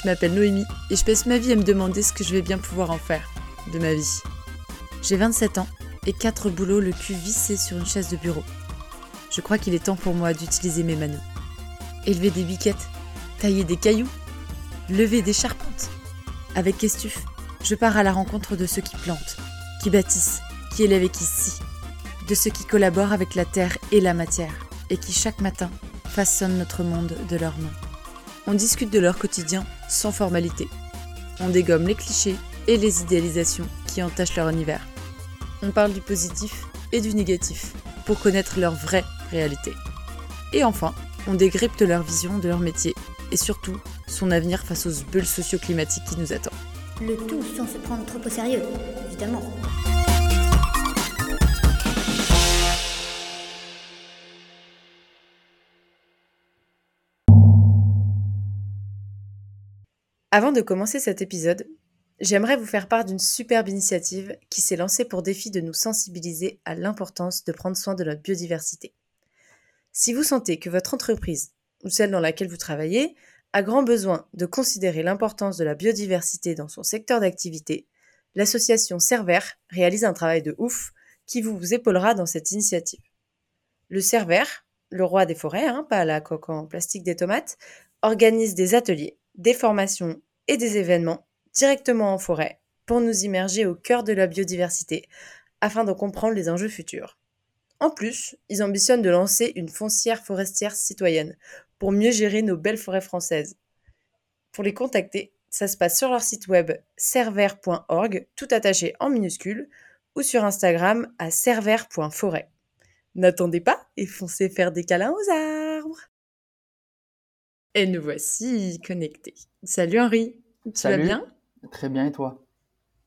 Je m'appelle Noémie et je passe ma vie à me demander ce que je vais bien pouvoir en faire de ma vie. J'ai 27 ans et 4 boulots le cul vissé sur une chaise de bureau. Je crois qu'il est temps pour moi d'utiliser mes manos. Élever des biquettes, tailler des cailloux, lever des charpentes. Avec Estuf, je pars à la rencontre de ceux qui plantent, qui bâtissent, qui élèvent et qui scient, de ceux qui collaborent avec la terre et la matière, et qui chaque matin façonnent notre monde de leurs mains. On discute de leur quotidien sans formalité. On dégomme les clichés et les idéalisations qui entachent leur univers. On parle du positif et du négatif pour connaître leur vraie réalité. Et enfin, on décrypte leur vision de leur métier et surtout son avenir face aux bulles socio-climatiques qui nous attendent. Le tout sans se prendre trop au sérieux, évidemment. Avant de commencer cet épisode, j'aimerais vous faire part d'une superbe initiative qui s'est lancée pour défi de nous sensibiliser à l'importance de prendre soin de notre biodiversité. Si vous sentez que votre entreprise ou celle dans laquelle vous travaillez a grand besoin de considérer l'importance de la biodiversité dans son secteur d'activité, l'association Cerver réalise un travail de ouf qui vous épaulera dans cette initiative. Le Cerver, le roi des forêts, hein, pas la coque en plastique des tomates, organise des ateliers des formations et des événements directement en forêt pour nous immerger au cœur de la biodiversité afin de comprendre les enjeux futurs. En plus, ils ambitionnent de lancer une foncière forestière citoyenne pour mieux gérer nos belles forêts françaises. Pour les contacter, ça se passe sur leur site web server.org, tout attaché en minuscules, ou sur Instagram à server.forêt. N'attendez pas et foncez faire des câlins aux arbres et nous voici connectés. Salut Henri, tu vas bien? Très bien et toi?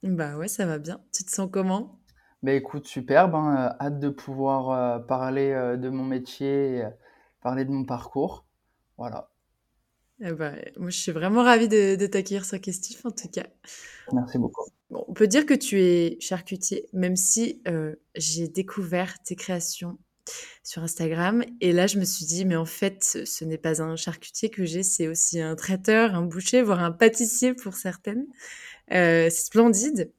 Bah ouais, ça va bien. Tu te sens comment? Bah écoute, superbe, hein. hâte de pouvoir euh, parler euh, de mon métier, et, euh, parler de mon parcours. Voilà. Eh bah, moi, je suis vraiment ravie de, de t'accueillir sur Questif, en tout cas. Merci beaucoup. Bon, on peut dire que tu es charcutier, même si j'ai découvert tes créations sur Instagram. Et là, je me suis dit, mais en fait, ce, n'est pas un charcutier que j'ai, c'est aussi un traiteur, un boucher, voire un pâtissier pour certaines. Euh, c'est splendide,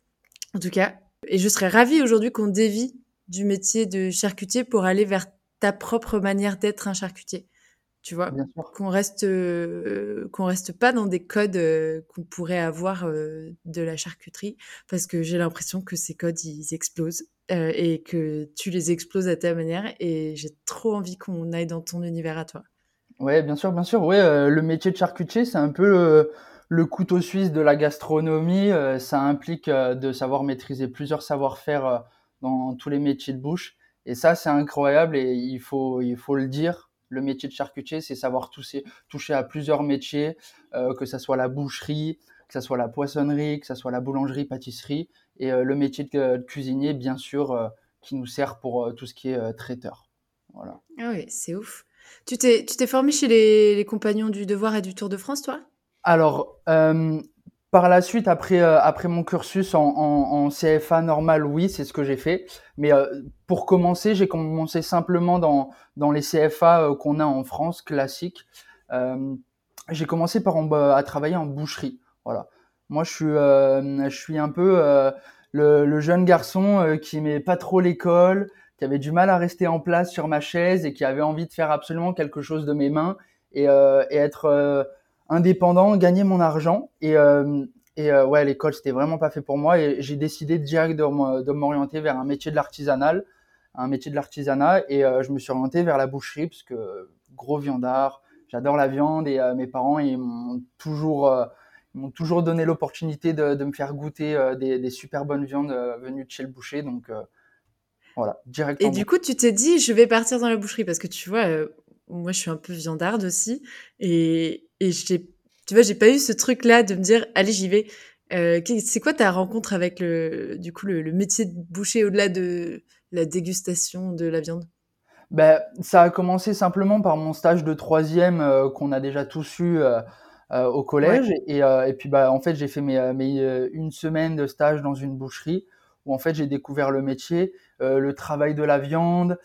en tout cas. Et je serais ravie aujourd'hui qu'on dévie du métier de charcutier pour aller vers ta propre manière d'être un charcutier tu vois, qu'on reste euh, qu'on reste pas dans des codes euh, qu'on pourrait avoir euh, de la charcuterie, parce que j'ai l'impression que ces codes ils explosent et que tu les exploses à ta manière, et j'ai trop envie qu'on aille dans ton univers à toi. Ouais, bien sûr, bien sûr. Ouais, le métier de charcutier, c'est un peu le couteau suisse de la gastronomie. ça implique de savoir maîtriser plusieurs savoir-faire dans tous les métiers de bouche, et ça, c'est incroyable, et il faut il faut le dire le métier de charcutier, c'est savoir toucher, toucher à plusieurs métiers, euh, que ce soit la boucherie, que ce soit la poissonnerie, que ce soit la boulangerie, pâtisserie, et euh, le métier de, cuisinier, bien sûr, euh, qui nous sert pour tout ce qui est traiteur. Voilà. Ah oui, c'est ouf. Tu t'es, tu t'es formé chez les, les, compagnons du Devoir et du Tour de France, toi? Alors, par la suite, après, euh, mon cursus en, CFA normal, oui, c'est ce que j'ai fait. Mais euh, pour commencer, j'ai commencé simplement dans, les CFA euh, qu'on a en France, classiques. j'ai commencé par à travailler en boucherie. Voilà. Moi, je suis, un peu le, jeune garçon qui n'aimait pas trop l'école, qui avait du mal à rester en place sur ma chaise et qui avait envie de faire absolument quelque chose de mes mains et être indépendant, gagner mon argent. Et, euh, et euh, ouais, l'école, c'était vraiment pas fait pour moi. Et j'ai décidé direct de m'orienter vers un métier de l'artisanal, un métier de l'artisanat. Et euh, je me suis orienté vers la boucherie, parce que gros viandard, j'adore la viande. Et mes parents, ils m'ont toujours, m'ont toujours donné l'opportunité de, me faire goûter des, super bonnes viandes venues de chez le boucher. Donc voilà, direct. Et du coup, tu t'es dit, je vais partir dans la boucherie, parce que tu vois, moi, je suis un peu viandarde aussi. Et, et j'ai, tu vois, j'ai pas eu ce truc-là de me dire, allez, j'y vais. Euh, c'est quoi ta rencontre avec le, du coup, le, métier de boucher au-delà de la dégustation de la viande? Ben, ça a commencé simplement par mon stage de troisième euh, qu'on a déjà tous eu euh, au collège. Et, et, puis, bah, en fait, j'ai fait mes, mes, une semaine de stage dans une boucherie où en fait j'ai découvert le métier, le travail de la viande,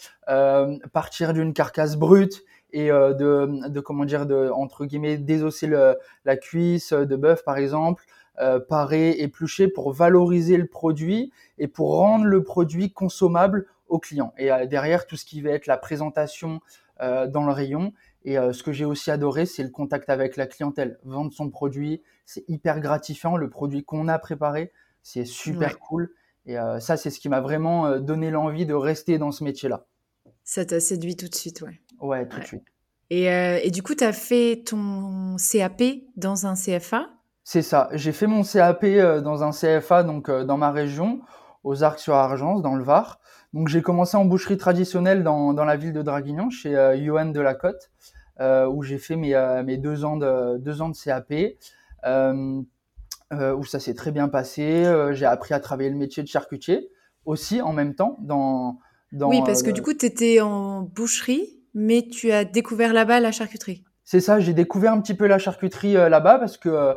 partir d'une carcasse brute et de, de, comment dire, de, entre guillemets, désosser le, la cuisse de bœuf, par exemple, euh, parer, éplucher pour valoriser le produit et pour rendre le produit consommable au client. Et derrière, tout ce qui va être la présentation dans le rayon. Et ce que j'ai aussi adoré, c'est le contact avec la clientèle. Vendre son produit, c'est hyper gratifiant. Le produit qu'on a préparé, c'est super cool. Et euh, ça, c'est ce qui m'a vraiment euh, donné l'envie de rester dans ce métier-là. Ça t'a séduit tout de suite, ouais. Ouais, tout de suite. Et, euh, et, du coup, tu as fait ton CAP dans un CFA C'est ça. J'ai fait mon CAP dans un CFA, donc dans ma région, aux Arcs-sur-Argence, dans le Var. Donc j'ai commencé en boucherie traditionnelle dans, dans la ville de Draguignan, chez Johan de la Côte, où j'ai fait mes, mes, deux, ans de, deux ans de CAP. Euh, où ça s'est très bien passé. Euh, j'ai appris à travailler le métier de charcutier aussi en même temps dans. dans oui, parce que du coup, tu étais en boucherie, mais tu as découvert là-bas la charcuterie. C'est ça, j'ai découvert un petit peu la charcuterie euh, là-bas parce que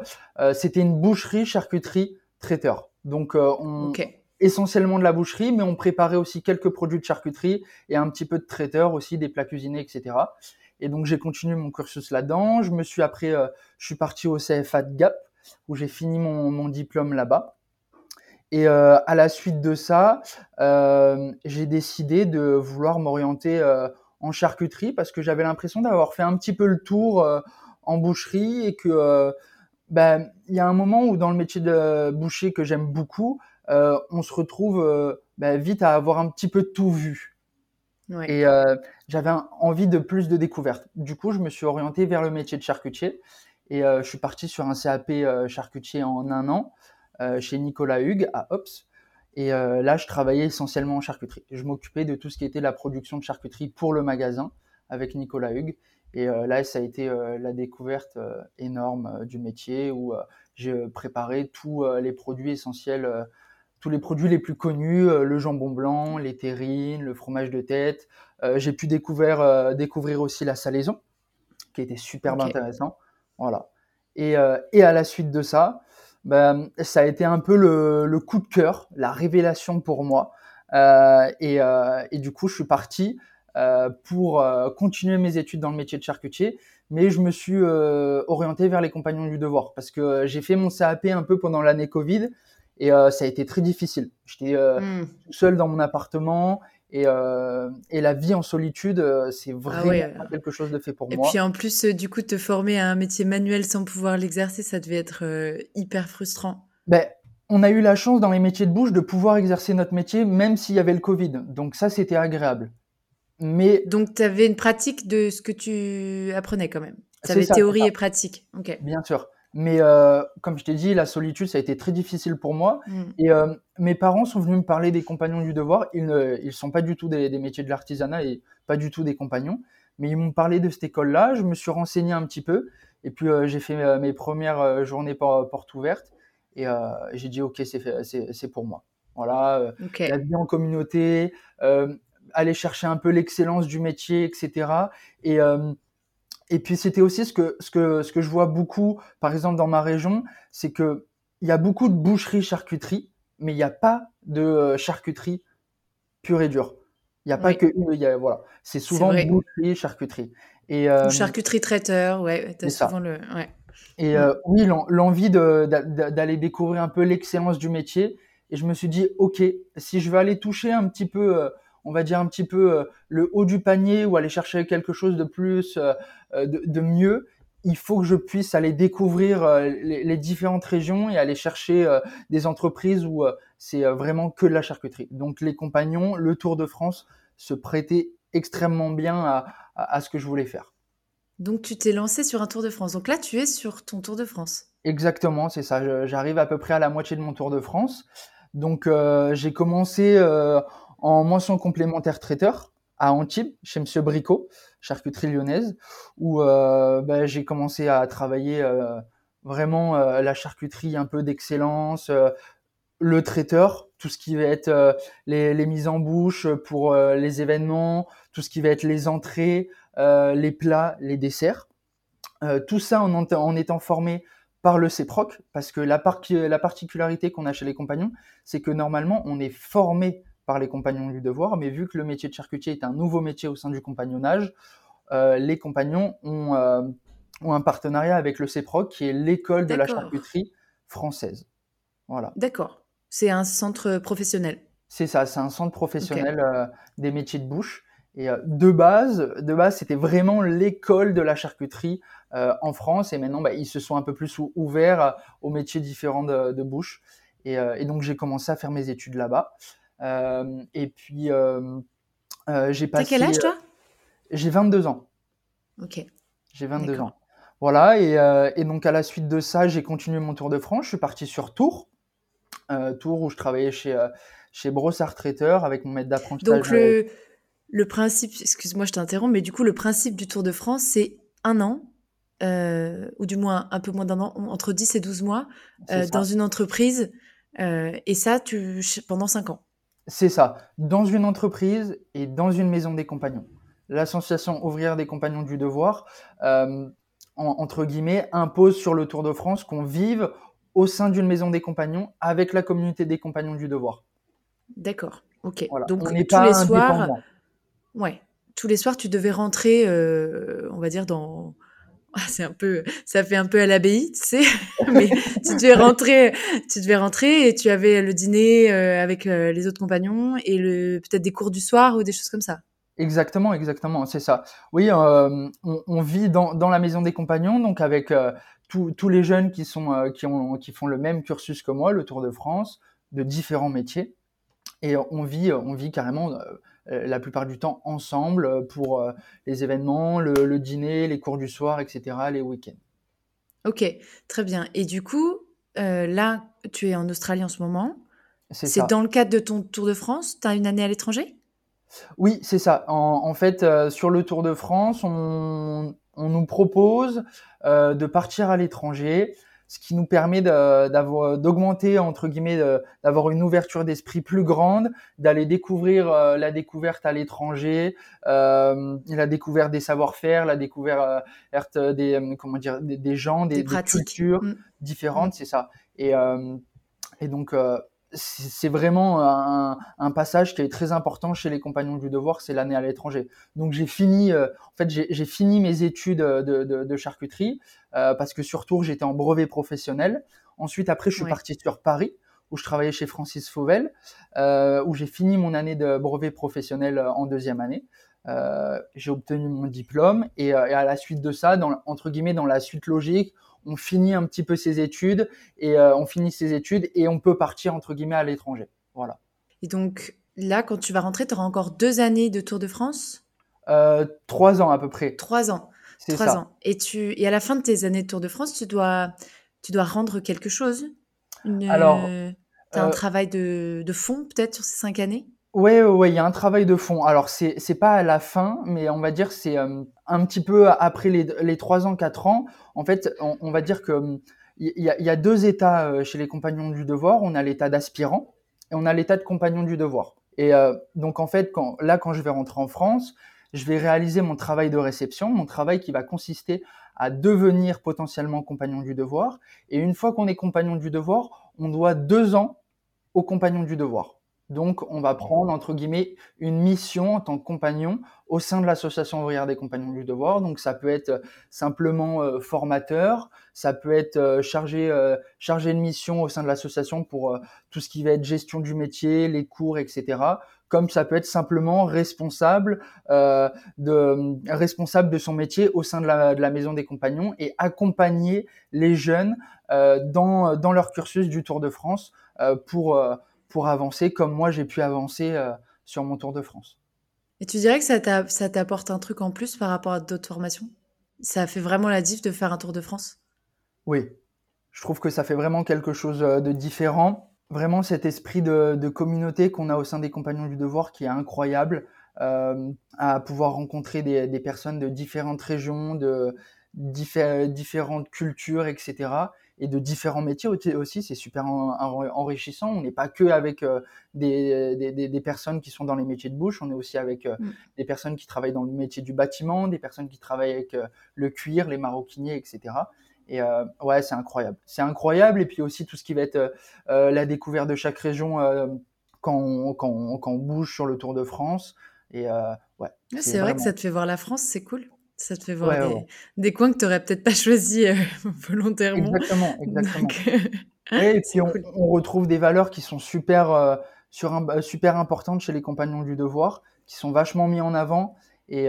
c'était une boucherie, charcuterie, traiteur. Donc, on, essentiellement de la boucherie, mais on préparait aussi quelques produits de charcuterie et un petit peu de traiteur aussi, des plats cuisinés, etc. Et donc, j'ai continué mon cursus là-dedans. Je me suis après, je suis parti au CFA de Gap où j'ai fini mon, diplôme là-bas. Et euh, à la suite de ça, euh, j'ai décidé de vouloir m'orienter euh, en charcuterie parce que j'avais l'impression d'avoir fait un petit peu le tour en boucherie et que ben, il y a un moment où dans le métier de boucher que j'aime beaucoup, on se retrouve ben, vite à avoir un petit peu tout vu. Et j'avais envie de plus de découvertes. Du coup, je me suis orienté vers le métier de charcutier. Et euh, je suis parti sur un CAP euh, charcutier en un an euh, chez Nicolas Hugues à Ops. Et là, je travaillais essentiellement en charcuterie. Je m'occupais de tout ce qui était la production de charcuterie pour le magasin avec Nicolas Hugues. Et là, ça a été la découverte énorme du métier où j'ai préparé tous les produits essentiels, tous les produits les plus connus, le jambon blanc, les terrines, le fromage de tête. j'ai pu découvrir, découvrir aussi la salaison, qui était superbe intéressant. Voilà. Et, euh, et, à la suite de ça, ben, ça a été un peu le, le, coup de cœur, la révélation pour moi. Euh, et, euh, et, du coup, je suis parti euh, pour euh, continuer mes études dans le métier de charcutier, mais je me suis orienté vers les compagnons du devoir parce que j'ai fait mon CAP un peu pendant l'année Covid et ça a été très difficile. J'étais mmh. seul dans mon appartement et, euh, et, la vie en solitude, euh, c'est ah vraiment quelque chose de fait pour moi. Et puis en plus, euh, du coup, te former à un métier manuel sans pouvoir l'exercer, ça devait être hyper frustrant. Ben, on a eu la chance dans les métiers de bouche de pouvoir exercer notre métier même s'il y avait le Covid. Donc ça, c'était agréable. Mais donc tu avais une pratique de ce que tu apprenais quand même. Tu avais théorie et pratique. Ok. Bien sûr. Mais euh, comme je t'ai dit, la solitude, ça a été très difficile pour moi. Mm. Et euh, mes parents sont venus me parler des compagnons du devoir. Ils ne ils sont pas du tout des, des métiers de l'artisanat et pas du tout des compagnons. Mais ils m'ont parlé de cette école-là. Je me suis renseigné un petit peu. Et puis euh, j'ai fait mes premières journées portes ouvertes. Et j'ai dit, OK, c'est pour moi. Voilà, la vie en communauté, aller chercher un peu l'excellence du métier, etc. Et et puis c'était aussi ce que, ce, que, ce que je vois beaucoup, par exemple dans ma région, c'est que il y a beaucoup de boucheries charcuterie, mais il n'y a pas de euh, charcuterie pure et dure. Il n'y a pas que une, y a, voilà. C'est souvent boucherie, charcuterie. Et, euh, Ou charcuterie traiteur, ouais, as souvent le. Ouais. Et euh, oui, l'envie d'aller découvrir un peu l'excellence du métier. Et je me suis dit, ok, si je veux aller toucher un petit peu on va dire un petit peu euh, le haut du panier ou aller chercher quelque chose de plus, euh, euh, de, mieux, il faut que je puisse aller découvrir les, différentes régions et aller chercher des entreprises où c'est vraiment que de la charcuterie. Donc les compagnons, le Tour de France se prêtait extrêmement bien à, ce que je voulais faire. Donc tu t'es lancé sur un Tour de France. Donc là, tu es sur ton Tour de France. Exactement, c'est ça. J'arrive à peu près à la moitié de mon Tour de France. Donc j'ai commencé en moisson complémentaire traiteur à Antibes, chez Monsieur Bricot, charcuterie lyonnaise, où euh, bah, j'ai commencé à travailler euh, vraiment euh, la charcuterie un peu d'excellence, le traiteur, tout ce qui va être les, mises en bouche pour les événements, tout ce qui va être les entrées, les plats, les desserts. tout ça en, étant formé par le CEPROC, parce que la, la particularité qu'on a chez les compagnons, c'est que normalement on est formé par les compagnons du devoir, mais vu que le métier de charcutier est un nouveau métier au sein du compagnonnage, les compagnons ont, ont, un partenariat avec le CEPROC, qui est l'école de la charcuterie française. Voilà. D'accord. C'est un centre professionnel. C'est ça, c'est un centre professionnel des métiers de bouche. Et de base, de base, c'était vraiment l'école de la charcuterie en France. Et maintenant, bah, ils se sont un peu plus ouverts aux métiers différents de, de bouche. Et, et donc, j'ai commencé à faire mes études là-bas. Et puis, j'ai passé. T'as quel âge, toi? J'ai 22 ans. Ok. J'ai 22 ans. Voilà, et, et, donc à la suite de ça, j'ai continué mon tour de France. Je suis parti sur Tours, Tours où je travaillais chez, chez Brossard Traiteur avec mon maître d'apprentissage. Donc le, le principe, excuse-moi, je t'interromps, mais du coup, le principe du Tour de France, c'est un an, euh, ou du moins un peu moins d'un an, entre 10 et 12 mois, euh, dans une entreprise, euh, et ça, tu, pendant 5 ans. C'est ça, dans une entreprise et dans une maison des compagnons. L'association ouvrière des compagnons du devoir, entre guillemets, impose sur le Tour de France qu'on vive au sein d'une maison des compagnons avec la communauté des compagnons du devoir. D'accord, ok. Donc tous les soirs, Ouais. Tous les soirs, tu devais rentrer, euh, on va dire, dans. Ah, c'est un peu, ça fait un peu à l'abbaye, tu sais, mais tu devais rentrer, tu devais rentrer et tu avais le dîner euh, avec euh, les autres compagnons et le peut-être des cours du soir ou des choses comme ça. Exactement, exactement, c'est ça. Oui, on, on, vit dans, la maison des compagnons, donc avec tous les jeunes qui sont qui ont qui font le même cursus que moi, le Tour de France, de différents métiers, et on vit on vit carrément euh, la plupart du temps ensemble euh, pour euh, les événements, le, dîner, les cours du soir, etc., les week-ends. Ok, très bien. Et du coup, là, tu es en Australie en ce moment. C'est dans le cadre de ton Tour de France? Tu as une année à l'étranger? Oui, c'est ça. En, fait, sur le Tour de France, on, on nous propose de partir à l'étranger ce qui nous permet d'augmenter entre guillemets d'avoir une ouverture d'esprit plus grande, d'aller découvrir euh, la découverte à l'étranger, euh, la découverte des savoir-faire, la découverte euh, des comment dire des, gens, des, cultures mm. différentes, mm. c'est ça. Et, et donc c'est vraiment un, passage qui est très important chez les compagnons du devoir, c'est l'année à l'étranger. Donc j'ai fini, en fait j'ai fini mes études de, de charcuterie. Euh, parce que sur Tours, j'étais en brevet professionnel. Ensuite, après, je suis parti sur Paris, où je travaillais chez Francis Fauvel, euh, où j'ai fini mon année de brevet professionnel euh, en deuxième année. j'ai obtenu mon diplôme et, à la suite de ça, dans, entre guillemets, dans la suite logique, on finit un petit peu ses études et on finit ses études et on peut partir entre guillemets à l'étranger. Voilà. Et donc là, quand tu vas rentrer, tu auras encore deux années de Tour de France? Trois ans à peu près. Trois ans. Trois ans. Et, tu, et à la fin de tes années de Tour de France, tu dois, tu dois rendre quelque chose? Alors. Tu as un euh, travail de, de fond peut-être sur ces cinq années? Oui, ouais, il y a un travail de fond. Alors, c'est n'est pas à la fin, mais on va dire c'est un petit peu après les, les 3 ans, 4 ans. En fait, on, va dire que il y, y, a deux états chez les compagnons du devoir. On a l'état d'aspirant et on a l'état de compagnon du devoir. Et donc, en fait, là, quand je vais rentrer en France, je vais réaliser mon travail de réception, mon travail qui va consister à devenir potentiellement compagnon du devoir. Et une fois qu'on est compagnon du devoir, on doit deux ans au compagnon du devoir. Donc, on va prendre, entre guillemets, une mission en tant que compagnon au sein de l'association ouvrière des compagnons du devoir. Donc, ça peut être euh, simplement euh, formateur, ça peut être euh, chargé, chargé de mission au sein de l'association pour tout ce qui va être gestion du métier, les cours, etc comme ça peut être simplement responsable de son métier au sein de la, maison des compagnons et accompagner les jeunes dans, dans leur cursus du Tour de France pour pour avancer comme moi j'ai pu avancer euh, sur mon Tour de France. Et tu dirais que ça t'apporte un truc en plus par rapport à d'autres formations? Ça fait vraiment la diff de faire un Tour de France? Oui, je trouve que ça fait vraiment quelque chose de différent vraiment cet esprit de, communauté qu'on a au sein des compagnons du devoir qui est incroyable, euh, à pouvoir rencontrer des, personnes de différentes régions, de différentes cultures, etc. Et de différents métiers aussi, c'est super enrichissant. On n'est pas que avec euh, des, personnes qui sont dans les métiers de bouche, on est aussi avec euh, mm. des personnes qui travaillent dans le métier du bâtiment, des personnes qui travaillent avec le cuir, les maroquiniers, etc. Et euh, ouais, c'est incroyable. C'est incroyable. Et puis aussi tout ce qui va être euh, euh, la découverte de chaque région quand on, quand, quand, on, bouge sur le Tour de France. Et ouais. C'est vrai que ça te fait voir la France, c'est cool. Ça te fait voir des, coins que tu n'aurais peut-être pas choisi volontairement. Exactement, exactement. et puis on, retrouve des valeurs qui sont super, sur un, super importantes chez les compagnons du devoir, qui sont vachement mis en avant. Et,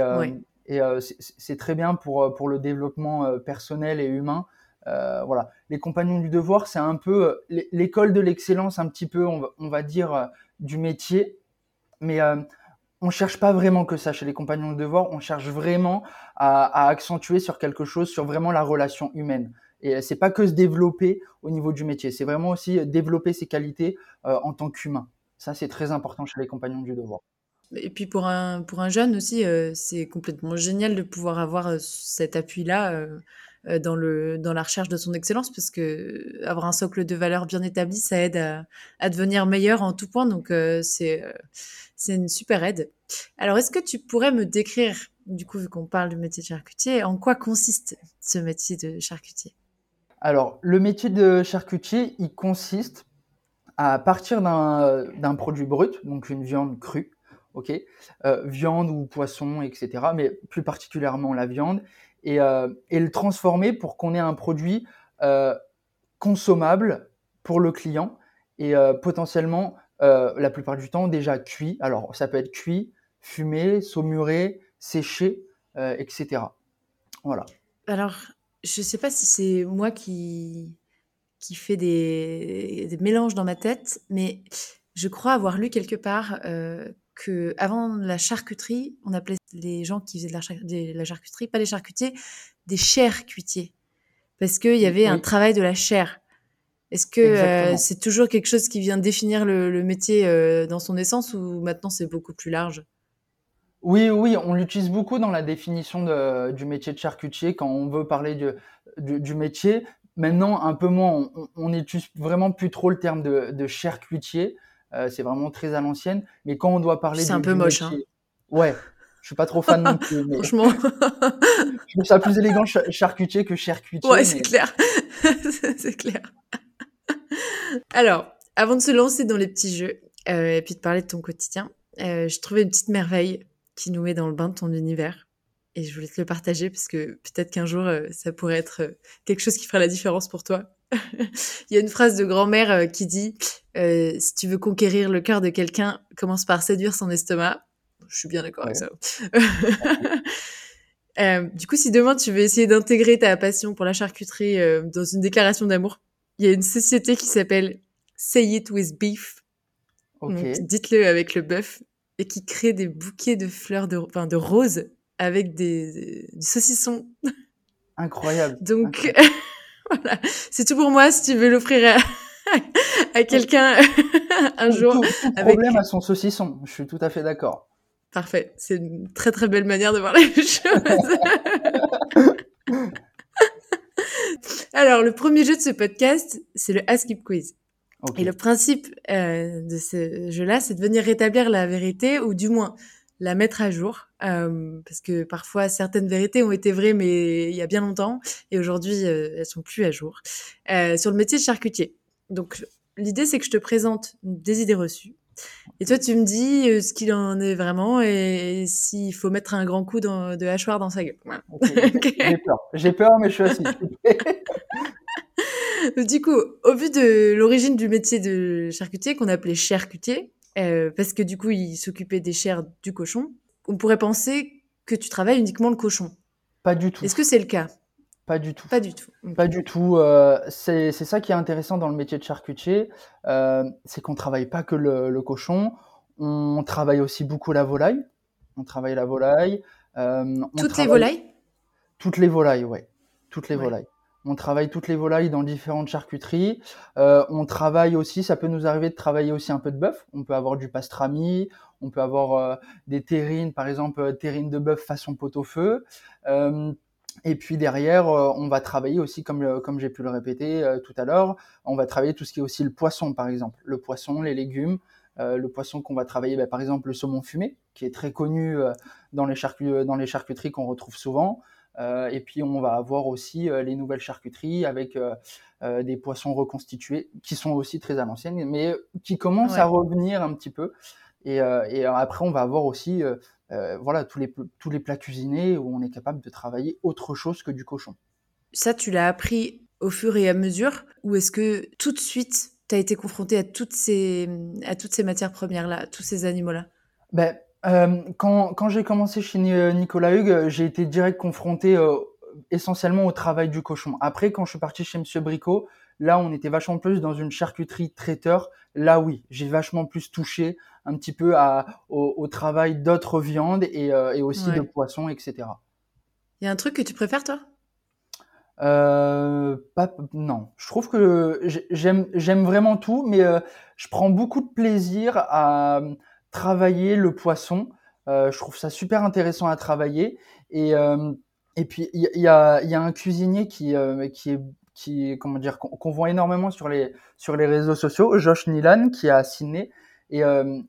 et c'est très bien pour, pour le développement personnel et humain. Euh, voilà, les compagnons du devoir, c'est un peu euh, l'école de l'excellence, un petit peu, on va, dire, euh, du métier. Mais on cherche pas vraiment que ça chez les compagnons du devoir. On cherche vraiment à, accentuer sur quelque chose, sur vraiment la relation humaine. Et c'est pas que se développer au niveau du métier, c'est vraiment aussi développer ses qualités en tant qu'humain. Ça, c'est très important chez les compagnons du devoir. Et puis pour un, pour un jeune aussi, c'est complètement génial de pouvoir avoir cet appui-là euh, dans, dans la recherche de son excellence, parce que avoir un socle de valeurs bien établi, ça aide à, à devenir meilleur en tout point. Donc, euh, c'est, euh, c'est une super aide. Alors, est-ce que tu pourrais me décrire, du coup, vu qu'on parle du métier de charcutier, en quoi consiste ce métier de charcutier? Alors, le métier de charcutier, il consiste à partir d'un, produit brut, donc une viande crue, ok, euh, viande ou poisson, etc., mais plus particulièrement la viande, euh, et, le transformer pour qu'on ait un produit euh, consommable pour le client et euh, la plupart du temps déjà cuit. Alors ça peut être cuit, fumé, saumuré, séché, etc. Voilà. Alors je ne sais pas si c'est moi qui qui fait des, des, mélanges dans ma tête, mais je crois avoir lu quelque part que avant la charcuterie, on appelait les gens qui faisaient de la, charcuterie, pas les charcutiers, des charcutiers, parce qu'il y avait un travail de la chair. Est-ce que euh, c'est toujours quelque chose qui vient définir le, métier euh, dans son essence ou maintenant c'est beaucoup plus large? Oui, oui, on l'utilise beaucoup dans la définition du métier de charcutier quand on veut parler du, métier. Maintenant, un peu moins, on n'utilise vraiment plus trop le terme de, de charcutier. Euh, c'est vraiment très à l'ancienne. Mais quand on doit parler, c'est un peu moche. Hein. Ouais, je suis pas trop fan non plus. Franchement, je trouve ça plus élégant charcutier que charcutier. Ouais, c'est clair, c'est clair. Alors, avant de se lancer dans les petits jeux euh, et puis de parler de ton quotidien, euh, je trouvais une petite merveille qui nous met dans le bain de ton univers. Et je voulais te le partager parce que peut-être qu'un jour, ça pourrait être quelque chose qui ferait la différence pour toi. Il y a une phrase de grand-mère euh, qui dit euh, Si tu veux conquérir le cœur de quelqu'un, commence par séduire son estomac. Je suis bien d'accord avec ça. Euh, du coup, si demain tu veux essayer d'intégrer ta passion pour la charcuterie dans une déclaration d'amour, il y a une société qui s'appelle Say It with Beef. Dites-le avec le bœuf et qui crée des bouquets de fleurs de, enfin, de roses avec des, du saucisson. Incroyable. Donc, voilà. C'est tout pour moi. Si tu veux l'offrir à, quelqu'un un jour. Tout, problème à son saucisson. Je suis tout à fait d'accord. Parfait. C'est une très très belle manière de voir les choses. Alors, le premier jeu de ce podcast, c'est le Ask It Quiz. Et le principe euh, de ce jeu-là, c'est de venir rétablir la vérité, ou du moins la mettre à jour, euh, parce que parfois certaines vérités ont été vraies, mais il y a bien longtemps, et aujourd'hui euh, elles sont plus à jour. Euh, sur le métier de charcutier. Donc l'idée c'est que je te présente des idées reçues, et toi tu me dis euh, ce qu'il en est vraiment et, s'il faut mettre un grand coup de hachoir dans sa gueule. J'ai peur, j'ai peur, mais je suis assis. du coup, au vu de l'origine du métier de charcutier qu'on appelait charcutier, euh, parce que du coup, il s'occupait des chairs du cochon. On pourrait penser que tu travailles uniquement le cochon. Pas du tout. Est-ce que c'est le cas? Pas du tout. Pas du tout. Pas du tout. Euh, c'est ça qui est intéressant dans le métier de charcutier, euh, c'est qu'on travaille pas que le, cochon, on travaille aussi beaucoup la volaille. On travaille la volaille. Toutes les volailles? Toutes les volailles, ouais. Toutes les volailles. On travaille toutes les volailles dans différentes charcuteries. Euh, on travaille aussi, ça peut nous arriver de travailler aussi un peu de bœuf. On peut avoir du pastrami, on peut avoir euh, des terrines, par exemple euh, terrines de bœuf façon pot-au-feu. et puis derrière, on va travailler aussi, comme, j'ai pu le répéter tout à l'heure, on va travailler tout ce qui est aussi le poisson, par exemple. Le poisson, les légumes. le poisson qu'on va travailler, bah, par exemple le saumon fumé, qui est très connu dans les charcuteries qu'on retrouve souvent. Euh, et puis on va avoir aussi euh, les nouvelles charcuteries avec euh, des poissons reconstitués qui sont aussi très à l'ancienne, mais qui commencent à revenir un petit peu. Et, et après, on va avoir aussi voilà, tous, les, tous les plats cuisinés où on est capable de travailler autre chose que du cochon. Ça, tu l'as appris au fur et à mesure Ou est-ce que tout de suite, tu as été confronté à toutes ces, à toutes ces matières premières-là, tous ces animaux-là? Ben, euh, quand, quand j'ai commencé chez Nicolas Hugues, j'ai été direct confronté euh, essentiellement au travail du cochon. Après, quand je suis parti chez Monsieur Bricot, là, on était vachement plus dans une charcuterie traiteur. Là, oui, j'ai vachement plus touché un petit peu à, au, travail d'autres viandes et, euh, et aussi de poissons, etc. Il y a un truc que tu préfères, toi? Euh, pas, non, je trouve que j'aime j'aime vraiment tout, mais euh, je prends beaucoup de plaisir à euh, travailler le poisson. Euh, je trouve ça super intéressant à travailler. Et euh, et puis il y, a y a un cuisinier qui qui est qui comment dire qu'on voit énormément sur les sur les réseaux sociaux, Josh Nilan, qui est à Sydney. Et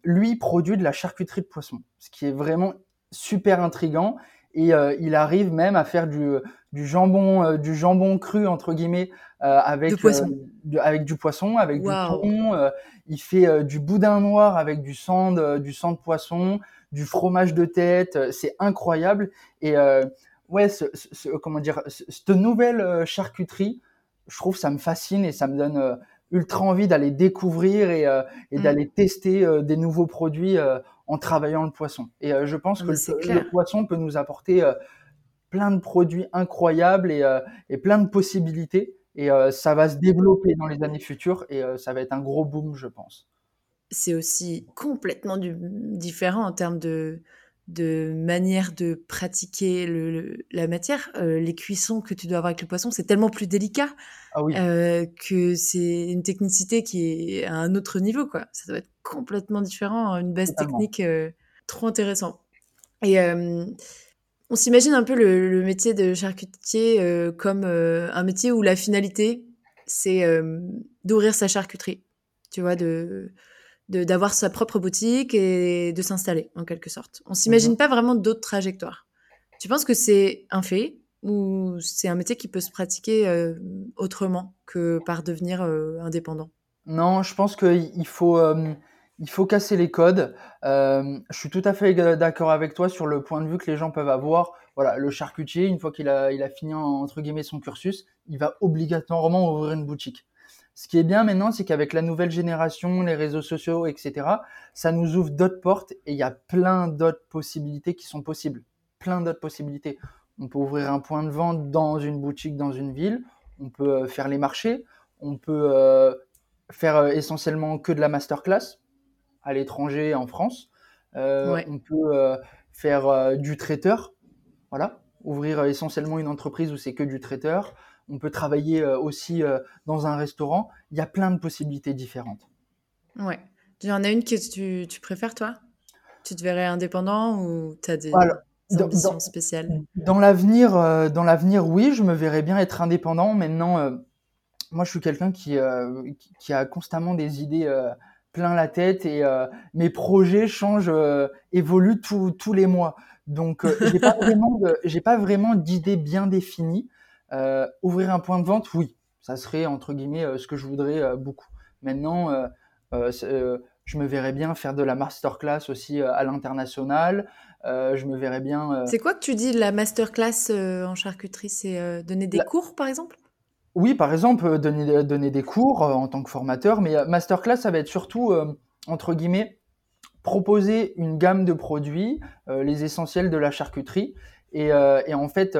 lui produit de la charcuterie de poisson, ce qui est vraiment super intrigant et euh, il arrive même à faire du, du jambon euh, du jambon cru entre guillemets euh, avec du poisson. avec du poisson avec du thon il fait du boudin noir avec du sang de, du sang de poisson du fromage de tête c'est incroyable et ouais ce, ce, comment dire cette nouvelle charcuterie je trouve ça me fascine et ça me donne ultra envie d'aller découvrir et, et mm. d'aller tester des nouveaux produits en travaillant le poisson. Et euh, je pense que le, poisson peut nous apporter euh, plein de produits incroyables et, euh, et plein de possibilités. Et ça va se développer dans les années futures et ça va être un gros boom, je pense. C'est aussi complètement du, différent en termes de, de manière de pratiquer le, la matière. les cuissons que tu dois avoir avec le poisson, c'est tellement plus délicat ah oui. que c'est une technicité qui est à un autre niveau. Quoi. Ça doit être complètement différent, une base technique euh, trop intéressant. Et euh, on s'imagine un peu le, métier de charcutier euh, comme un métier où la finalité, c'est d'ouvrir sa charcuterie, tu vois, de d'avoir sa propre boutique et de s'installer en quelque sorte. On s'imagine mhm. pas vraiment d'autres trajectoires. Tu penses que c'est un fait ou c'est un métier qui peut se pratiquer autrement que par devenir indépendant? Non, je pense qu'il faut il faut casser les codes. Euh, je suis tout à fait d'accord avec toi sur le point de vue que les gens peuvent avoir. Voilà, le charcutier, une fois qu'il a, fini entre guillemets son cursus, il va obligatoirement ouvrir une boutique. Ce qui est bien maintenant, c'est qu'avec la nouvelle génération, les réseaux sociaux, etc., ça nous ouvre d'autres portes et il y a plein d'autres possibilités qui sont possibles. Plein d'autres possibilités. On peut ouvrir un point de vente dans une boutique dans une ville. On peut euh, faire les marchés. On peut euh, faire essentiellement que de la masterclass à l'étranger, en France. Euh, on peut euh, faire euh, du traiteur, voilà, ouvrir essentiellement une entreprise où c'est que du traiteur. On peut travailler aussi dans un restaurant. Il y a plein de possibilités différentes. Ouais. Il y en a une que tu, préfères, toi? Tu te verrais indépendant ou tu as des, ambitions spéciales? Dans l'avenir, dans l'avenir, oui, je me verrais bien être indépendant. Maintenant, moi, je suis quelqu'un qui, qui, a constamment des idées plein la tête et euh, mes projets changent, euh, évoluent tous les mois. Donc, euh, j'ai pas vraiment j'ai pas vraiment d'idée bien définie. ouvrir un point de vente, oui, ça serait entre guillemets ce que je voudrais beaucoup. Maintenant, je me verrais bien faire de la masterclass aussi à l'international. je me verrais bien. C'est quoi que tu dis la masterclass en charcuterie? C'est donner des cours, par exemple? Oui, par exemple, euh, donner, donner des cours euh, en tant que formateur, mais euh, masterclass, ça va être surtout, entre guillemets, proposer une gamme de produits, les essentiels de la charcuterie, et, en fait,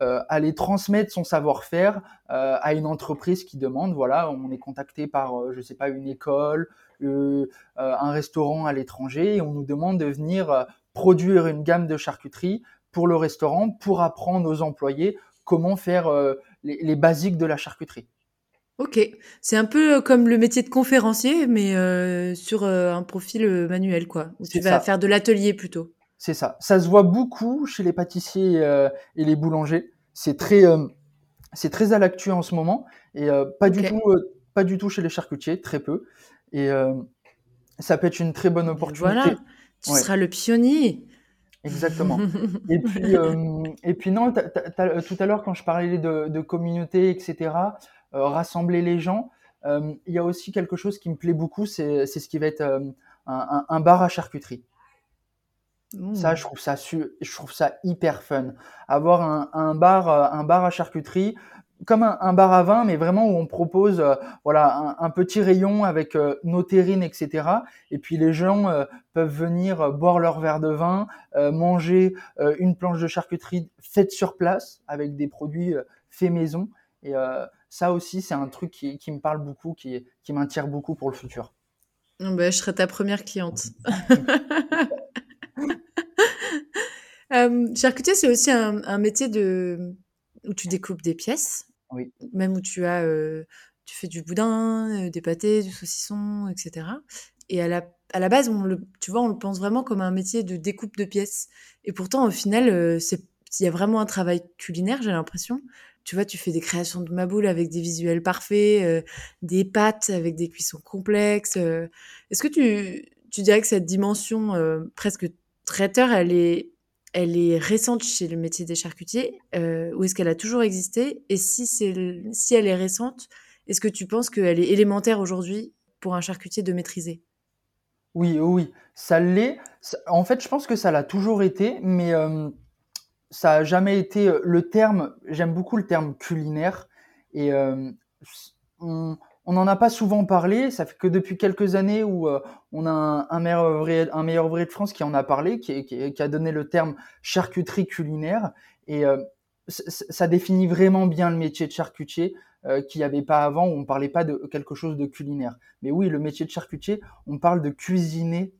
aller transmettre son savoir-faire à une entreprise qui demande, voilà, on est contacté par, je sais pas, une école, un restaurant à l'étranger, et on nous demande de venir produire une gamme de charcuterie pour le restaurant, pour apprendre aux employés comment faire les, basiques de la charcuterie. Ok, c'est un peu euh, comme le métier de conférencier, mais euh, sur euh, un profil manuel, quoi. Où tu vas faire de l'atelier plutôt. C'est ça. Ça se voit beaucoup chez les pâtissiers et les boulangers. C'est très, c'est très à l'actu en ce moment et pas du tout, pas du tout chez les charcutiers, très peu. Et ça peut être une très bonne opportunité. Voilà, tu seras le pionnier. Exactement. et puis, euh, et puis non, tout à l'heure quand je parlais de, de communauté, etc., euh, rassembler les gens, euh, il y a aussi quelque chose qui me plaît beaucoup, c'est ce qui va être un, bar à charcuterie. Ça, je trouve ça, je trouve ça hyper fun. Avoir un, un bar, un bar à charcuterie, comme un, bar à vin, mais vraiment où on propose euh, voilà un, petit rayon avec euh, nos terrines, etc. Et puis les gens euh, peuvent venir boire leur verre de vin, manger une planche de charcuterie faite sur place avec des produits faits maison. Et ça aussi, c'est un truc qui, qui, me parle beaucoup, qui, qui m'attire beaucoup pour le futur. Bah, je serai ta première cliente. charcutier, c'est aussi un, un métier de où tu découpes des pièces Même où tu as, tu fais du boudin, des pâtés, du saucisson, etc. Et à la, à la base, on le, tu vois, on le pense vraiment comme un métier de découpe de pièces. Et pourtant, au final, il y a vraiment un travail culinaire, j'ai l'impression. Tu vois, tu fais des créations de maboule avec des visuels parfaits, des pâtes avec des cuissons complexes. Est-ce que tu, tu dirais que cette dimension presque traiteur, elle est elle est récente chez le métier des charcutiers euh, ou est-ce qu'elle a toujours existé? Et si, si elle est récente, est-ce que tu penses qu'elle est élémentaire aujourd'hui pour un charcutier de maîtriser? Oui, oui, ça l'est. En fait, je pense que ça l'a toujours été, mais euh, ça n'a jamais été euh, le terme. J'aime beaucoup le terme culinaire et on, on n'en a pas souvent parlé. Ça fait que depuis quelques années où euh, on a un, meilleur ouvrier, de France qui en a parlé, qui, a donné le terme charcuterie culinaire. Et euh, ça définit vraiment bien le métier de charcutier euh, qu'il n'y avait pas avant, où on ne parlait pas de quelque chose de culinaire. Mais oui, le métier de charcutier, on parle de cuisiner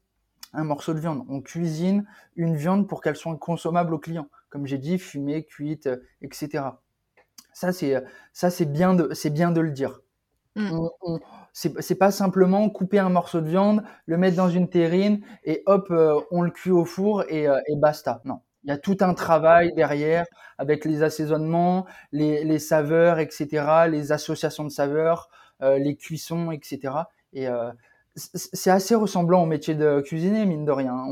un morceau de viande. On cuisine une viande pour qu'elle soit consommable au client. Comme j'ai dit, fumée, cuite, etc. Ça, c'est bien bien de le dire. Mmh. c'est pas simplement couper un morceau de viande, le mettre dans une terrine et hop, euh, on le cuit au four euh, et, basta. Non, il y a tout un travail derrière avec les assaisonnements, les, saveurs, etc., les associations de saveurs, euh, les cuissons, etc. Et c'est assez ressemblant au métier de cuisinier, mine de rien.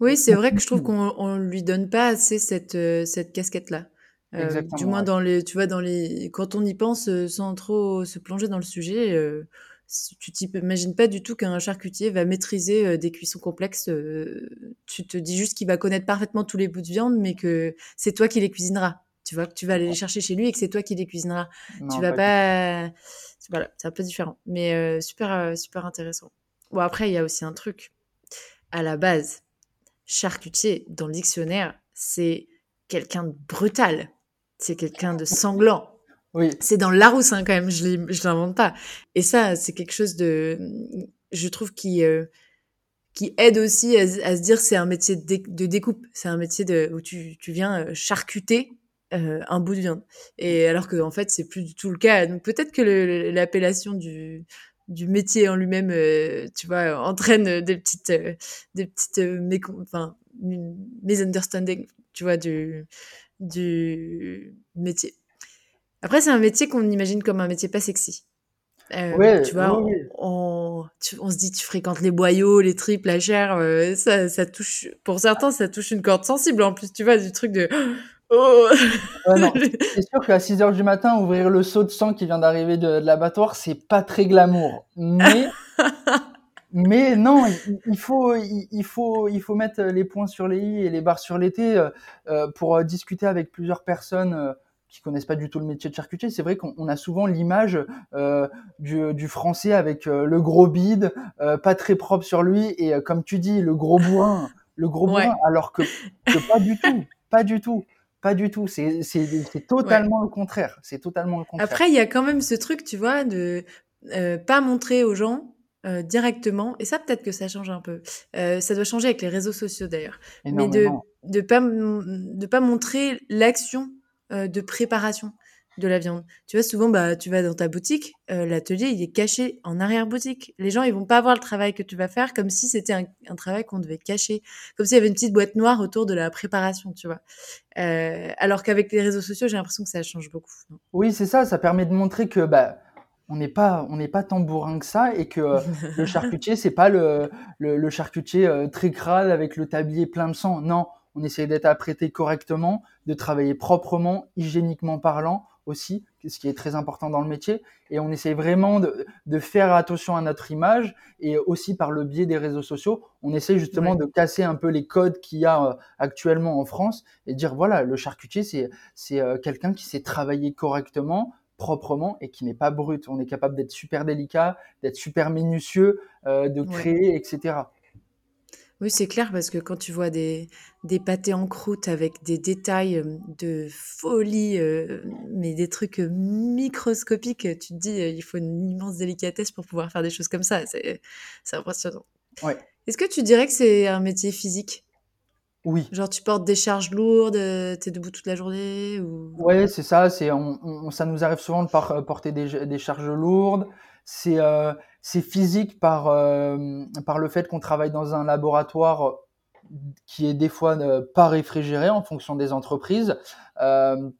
oui, c'est vrai que je trouve qu'on lui donne pas assez cette, cette casquette-là. Euh, du moins dans les, tu vois, dans les, quand on y pense euh, sans trop se plonger dans le sujet, euh, tu t'imagines pas du tout qu'un charcutier va maîtriser des cuissons complexes. tu te dis juste qu'il va connaître parfaitement tous les bouts de viande, mais que c'est toi qui les cuisineras. Tu vois que tu vas aller les chercher chez lui et que c'est toi qui les cuisineras. tu vas pas, voilà, c'est un peu différent, mais super, super intéressant. Bon après, il y a aussi un truc. À la base, charcutier dans le dictionnaire, c'est quelqu'un de brutal c'est quelqu'un de sanglant. Oui. C'est dans Larousse hein, quand même, je ne l'invente pas. Et ça, c'est quelque chose de, je trouve, qui, euh, qui aide aussi à, se dire c'est un métier de, découpe, c'est un métier de, où tu, tu viens euh, charcuter euh, un bout de viande. Et alors que en fait, c'est plus du tout le cas. Donc peut-être que l'appellation du, du métier en lui-même, tu vois, entraîne des petites, des petites enfin, misunderstanding, tu vois, du, du métier. Après, c'est un métier qu'on imagine comme un métier pas sexy. Euh, tu vois, On, se dit tu fréquentes les boyaux, les tripes, la chair, euh, ça, ça touche. Pour certains, ça touche une corde sensible. En plus, tu vois, du truc de. Oh c'est sûr qu'à 6 heures du matin, ouvrir le seau de sang qui vient d'arriver de, de l'abattoir, c'est pas très glamour. Mais mais non, il, faut, il, faut, il faut mettre les points sur les i et les barres sur les t euh, euh, pour euh, discuter avec plusieurs personnes qui connaissent pas du tout le métier de charcutier. C'est vrai qu'on a souvent l'image du, du, français avec le gros bide, pas très propre sur lui et comme tu dis, le gros bourrin, le gros bourrin, alors que, que, pas du tout, pas du tout. Pas du tout, c'est totalement le contraire. C'est totalement le contraire. Après, il y a quand même ce truc, tu vois, de pas montrer aux gens euh, directement, et ça peut-être que ça change un peu. Euh, ça doit changer avec les réseaux sociaux d'ailleurs, mais de de pas de pas montrer l'action euh, de préparation de la viande. Tu vois, souvent, bah, tu vas dans ta boutique, l'atelier, il est caché en arrière-boutique. Les gens, ils vont pas voir le travail que tu vas faire comme si c'était un, un, travail qu'on devait cacher, comme s'il y avait une petite boîte noire autour de la préparation, tu vois. alors qu'avec les réseaux sociaux, j'ai l'impression que ça change beaucoup. Oui, c'est ça, ça permet de montrer que, bah, on n'est pas on n'est pas tambourin que ça et que euh, le charcutier c'est pas le, le, charcutier euh, très crade avec le tablier plein de sang non on essaie d'être apprêté correctement de travailler proprement hygiéniquement parlant aussi, ce qui est très important dans le métier. Et on essaye vraiment de, de faire attention à notre image et aussi par le biais des réseaux sociaux, on essaye justement de casser un peu les codes qu'il y a euh, actuellement en France et dire voilà, le charcutier, c'est c'est quelqu'un qui sait travailler correctement, proprement et qui n'est pas brut. On est capable d'être super délicat, d'être super minutieux, euh, de créer, etc. Oui, c'est clair parce que quand tu vois des, des pâtés en croûte avec des détails euh, de folie, euh, mais des trucs euh, microscopiques, tu te dis il faut une immense délicatesse pour pouvoir faire des choses comme ça. C'est impressionnant. Ouais. Est-ce que tu dirais que c'est un métier physique? Oui. Genre tu portes des charges lourdes, tu es debout toute la journée ou... Ouais, c'est ça. C'est on, on- ça nous arrive souvent de par- porter des, des charges lourdes. C'est euh, c'est physique par euh, par le fait qu'on travaille dans un laboratoire qui est des fois euh, pas réfrigéré en fonction des entreprises. Euh,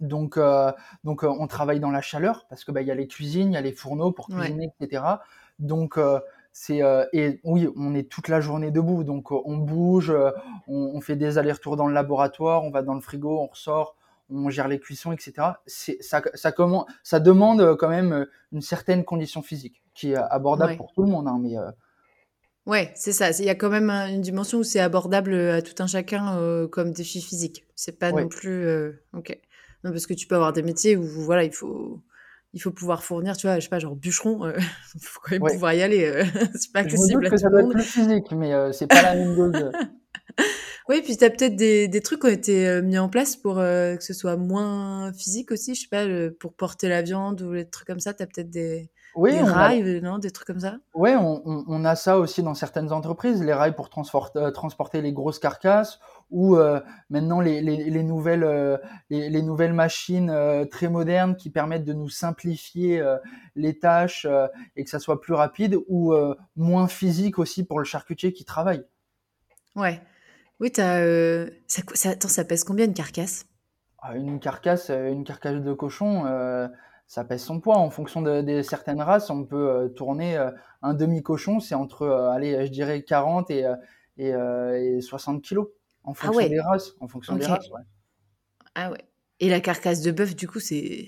donc euh, donc euh, on travaille dans la chaleur parce que bah, y a les cuisines, il y a les fourneaux pour Ouais. cuisiner, etc. Donc euh, c'est euh, et oui, on est toute la journée debout. Donc euh, on bouge, euh, on, on fait des allers-retours dans le laboratoire, on va dans le frigo, on ressort, on gère les cuissons, etc. C'est, ça, ça, comment, ça demande quand même une certaine condition physique qui est abordable Ouais. pour tout le monde. Hein, mais Ouais, c'est ça. Il y a quand même un- une dimension où c'est abordable à tout un chacun comme défi physique. C'est pas Ouais. non plus. ok. Non, parce que tu peux avoir des métiers où voilà, il faut, il faut pouvoir fournir, tu vois, je sais pas, genre bûcheron, euh, il faut quand même Ouais. pouvoir y aller. euh, c'est pas je me accessible doute à que tout ça le doit être monde. plus physique, mais euh, c'est pas la même dose. Oui, puis tu as peut-être des, des trucs qui ont été euh, mis en place pour euh, que ce soit moins physique aussi. Je sais pas, pour porter la viande ou les trucs comme ça, tu as peut-être des, Oui, des a, rails, euh, non, des trucs comme ça? ouais, on, on, on a ça aussi dans certaines entreprises, les rails pour euh, transporter les grosses carcasses, ou euh, maintenant les, les, les nouvelles, euh, les, les nouvelles machines euh, très modernes qui permettent de nous simplifier les tâches et que ça soit plus rapide, ou moins physique aussi pour le charcutier qui travaille. Ouais. Oui, ça, attends, ça pèse combien une carcasse? Ah, Une carcasse, une carcasse de cochon, ça pèse son poids. En fonction de, certaines races, on peut euh, tourner euh, un demi-cochon, c'est entre, euh, allez, je dirais 40 et, et, euh, et 60 kilos. En fonction ouais. des races. En fonction des races, ouais. Ah ouais. Et la carcasse de bœuf, du coup, c'est.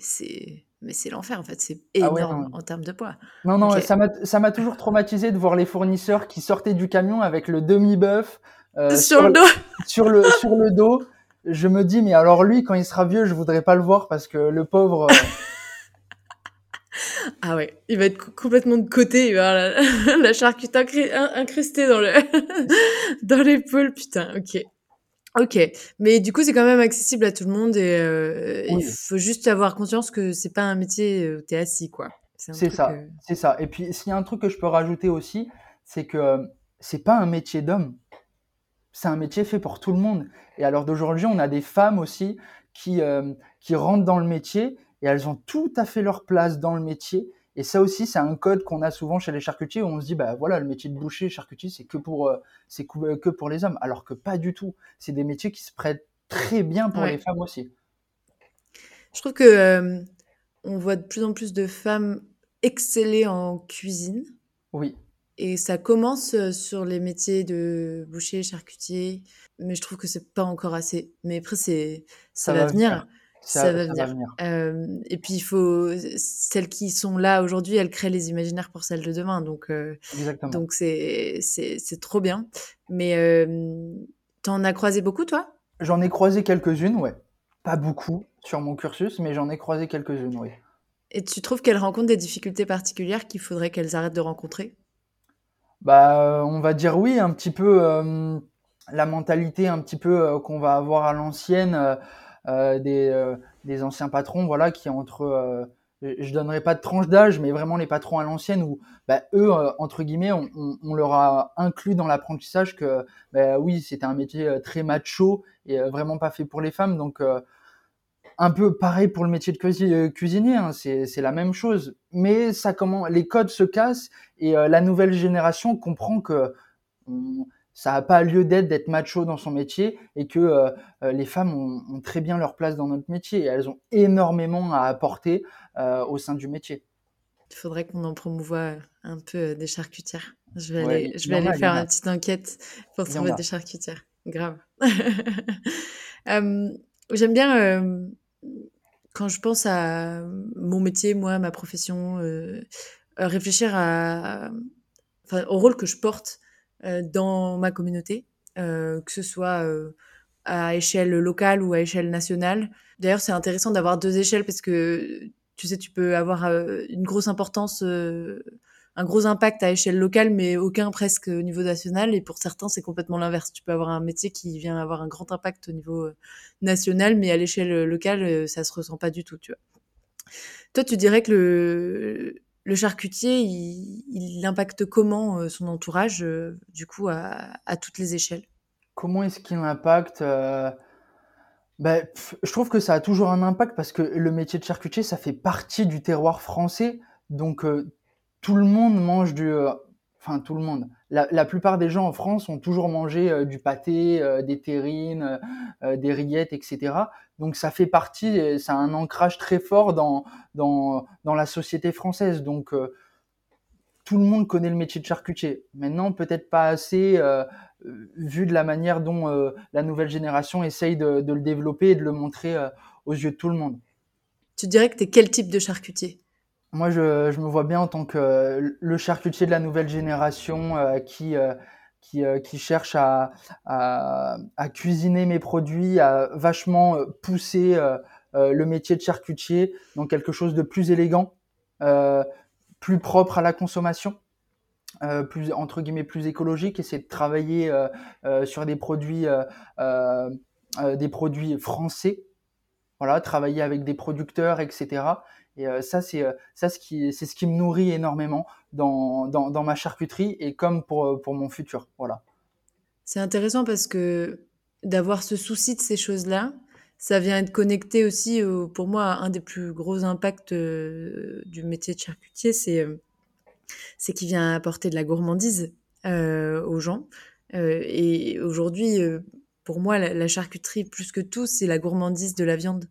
Mais c'est l'enfer, en fait. C'est Ah ouais, énorme en termes de poids. Non, non, Ok. ça m'a, toujours traumatisé de voir les fournisseurs qui sortaient du camion avec le demi-bœuf euh, Sur le dos sur le, sur le dos. Je me dis, mais alors lui, quand il sera vieux, je voudrais pas le voir parce que le pauvre. Euh, Ah ouais, il va être co- complètement de côté, il va avoir la, la charcuterie incrustée dans le dans l'épaule, putain, ok. Ok, mais du coup c'est quand même accessible à tout le monde et euh, il faut juste avoir conscience que c'est pas un métier où t'es assis quoi. C'est ça, euh, c'est ça. Et puis, s'il y a un truc que je peux rajouter aussi, c'est que euh, c'est pas un métier d'homme. C'est un métier fait pour tout le monde. Et alors d'aujourd'hui, on a des femmes aussi qui, euh, qui rentrent dans le métier et elles ont tout à fait leur place dans le métier. Et ça aussi, c'est un code qu'on a souvent chez les charcutiers où on se dit, bah voilà, le métier de boucher, charcutier, c'est que pour, euh, c'est euh, que pour les hommes. Alors que pas du tout. C'est des métiers qui se prêtent très bien pour Ouais. les femmes aussi. Je trouve que euh, on voit de plus en plus de femmes exceller en cuisine. Oui, Et ça commence euh, sur les métiers de boucher, charcutier, mais je trouve que c'est pas encore assez. Mais après, c'est ça, va, venir. Ça, va venir. Euh, et puis, il faut celles qui sont là aujourd'hui, elles créent les imaginaires pour celles de demain. Donc, euh, donc c'est c'est c'est trop bien. Mais euh, t'en as croisé beaucoup, toi? J'en ai croisé quelques-unes, ouais. Pas beaucoup sur mon cursus, mais j'en ai croisé quelques-unes, oui. Et tu trouves qu'elles rencontrent des difficultés particulières qu'il faudrait qu'elles arrêtent de rencontrer? Bah, on va dire oui, un petit peu la mentalité un petit peu qu'on va avoir à l'ancienne des, euh, des anciens patrons, voilà, qui entre, euh, je donnerai pas de tranche d'âge, mais vraiment les patrons à l'ancienne où bah, eux, euh, entre guillemets, on, leur a inclus dans l'apprentissage que bah, oui, c'était un métier euh, très macho et euh, vraiment pas fait pour les femmes, donc euh, un peu pareil pour le métier de cuisi- euh, cuisinier, hein, c'est la même chose, mais ça comment les codes se cassent et euh, la nouvelle génération comprend que ça n'a pas lieu d'être d'être macho dans son métier et que euh, euh, les femmes ont, ont très bien leur place dans notre métier et elles ont énormément à apporter euh, au sein du métier. Il faudrait qu'on en promouvoie un peu des charcutières. Je vais Ouais, aller, je vais a, faire une petite enquête pour trouver des charcutières. Grave. Euh, J'aime bien quand je pense à mon métier, moi, ma profession, réfléchir à, au rôle que je porte dans ma communauté, que ce soit à échelle locale ou à échelle nationale. D'ailleurs, c'est intéressant d'avoir deux échelles parce que tu sais, tu peux avoir une grosse importance un gros impact à échelle locale, mais aucun presque au niveau national. Et pour certains, c'est complètement l'inverse. Tu peux avoir un métier qui vient avoir un grand impact au niveau euh, national, mais à l'échelle euh, locale, euh, ça se ressent pas du tout, tu vois. Toi, tu dirais que le, le charcutier, il, impacte comment son entourage, du coup, à, toutes les échelles? Comment est-ce qu'il impacte ben, Je trouve que ça a toujours un impact parce que le métier de charcutier, ça fait partie du terroir français. Donc, tout le monde mange du. Euh, enfin, tout le monde. La, plupart des gens en France ont toujours mangé euh, du pâté, euh, des terrines, des rillettes, etc. Donc ça fait partie, ça a un ancrage très fort dans, dans, dans la société française. Donc tout le monde connaît le métier de charcutier. Maintenant, peut-être pas assez, vu de la manière dont la nouvelle génération essaye de, de, le développer et de le montrer aux yeux de tout le monde. Tu dirais que tu es quel type de charcutier? Moi, je, je, me vois bien en tant que euh, le charcutier de la nouvelle génération euh, qui, euh, qui, qui, cherche à, cuisiner mes produits, à vachement pousser le métier de charcutier dans quelque chose de plus élégant, plus propre à la consommation. Euh, plus entre guillemets plus écologique de travailler euh, euh, sur des produits des produits français voilà travailler avec des producteurs etc et euh, ça, c'est euh, ce qui, ce qui me nourrit énormément dans, dans, ma charcuterie et comme pour, euh, pour mon futur. Voilà. C'est intéressant parce que d'avoir ce souci de ces choses-là, ça vient être connecté aussi, pour moi, un des plus gros impacts du métier de charcutier, c'est c'est qu'il vient apporter de la gourmandise aux gens. Et aujourd'hui, pour moi, la, charcuterie, plus que tout, c'est la gourmandise de la viande.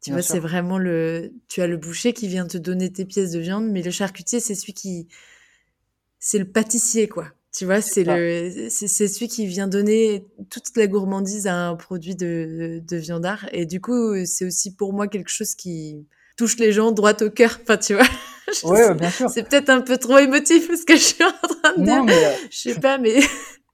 Tu vois, c'est vraiment le. Tu as le boucher qui vient te donner tes pièces de viande, mais le charcutier, c'est celui qui. C'est le pâtissier, quoi. Tu vois, c'est le, c'est celui qui vient donner toute la gourmandise à un produit de, de viandard. Et du coup, c'est aussi pour moi quelque chose qui touche les gens droit au cœur. Enfin, tu vois. Ouais, bien sûr. C'est peut-être un peu trop émotif ce que je suis en train de dire. Mais, euh, je sais pas, mais.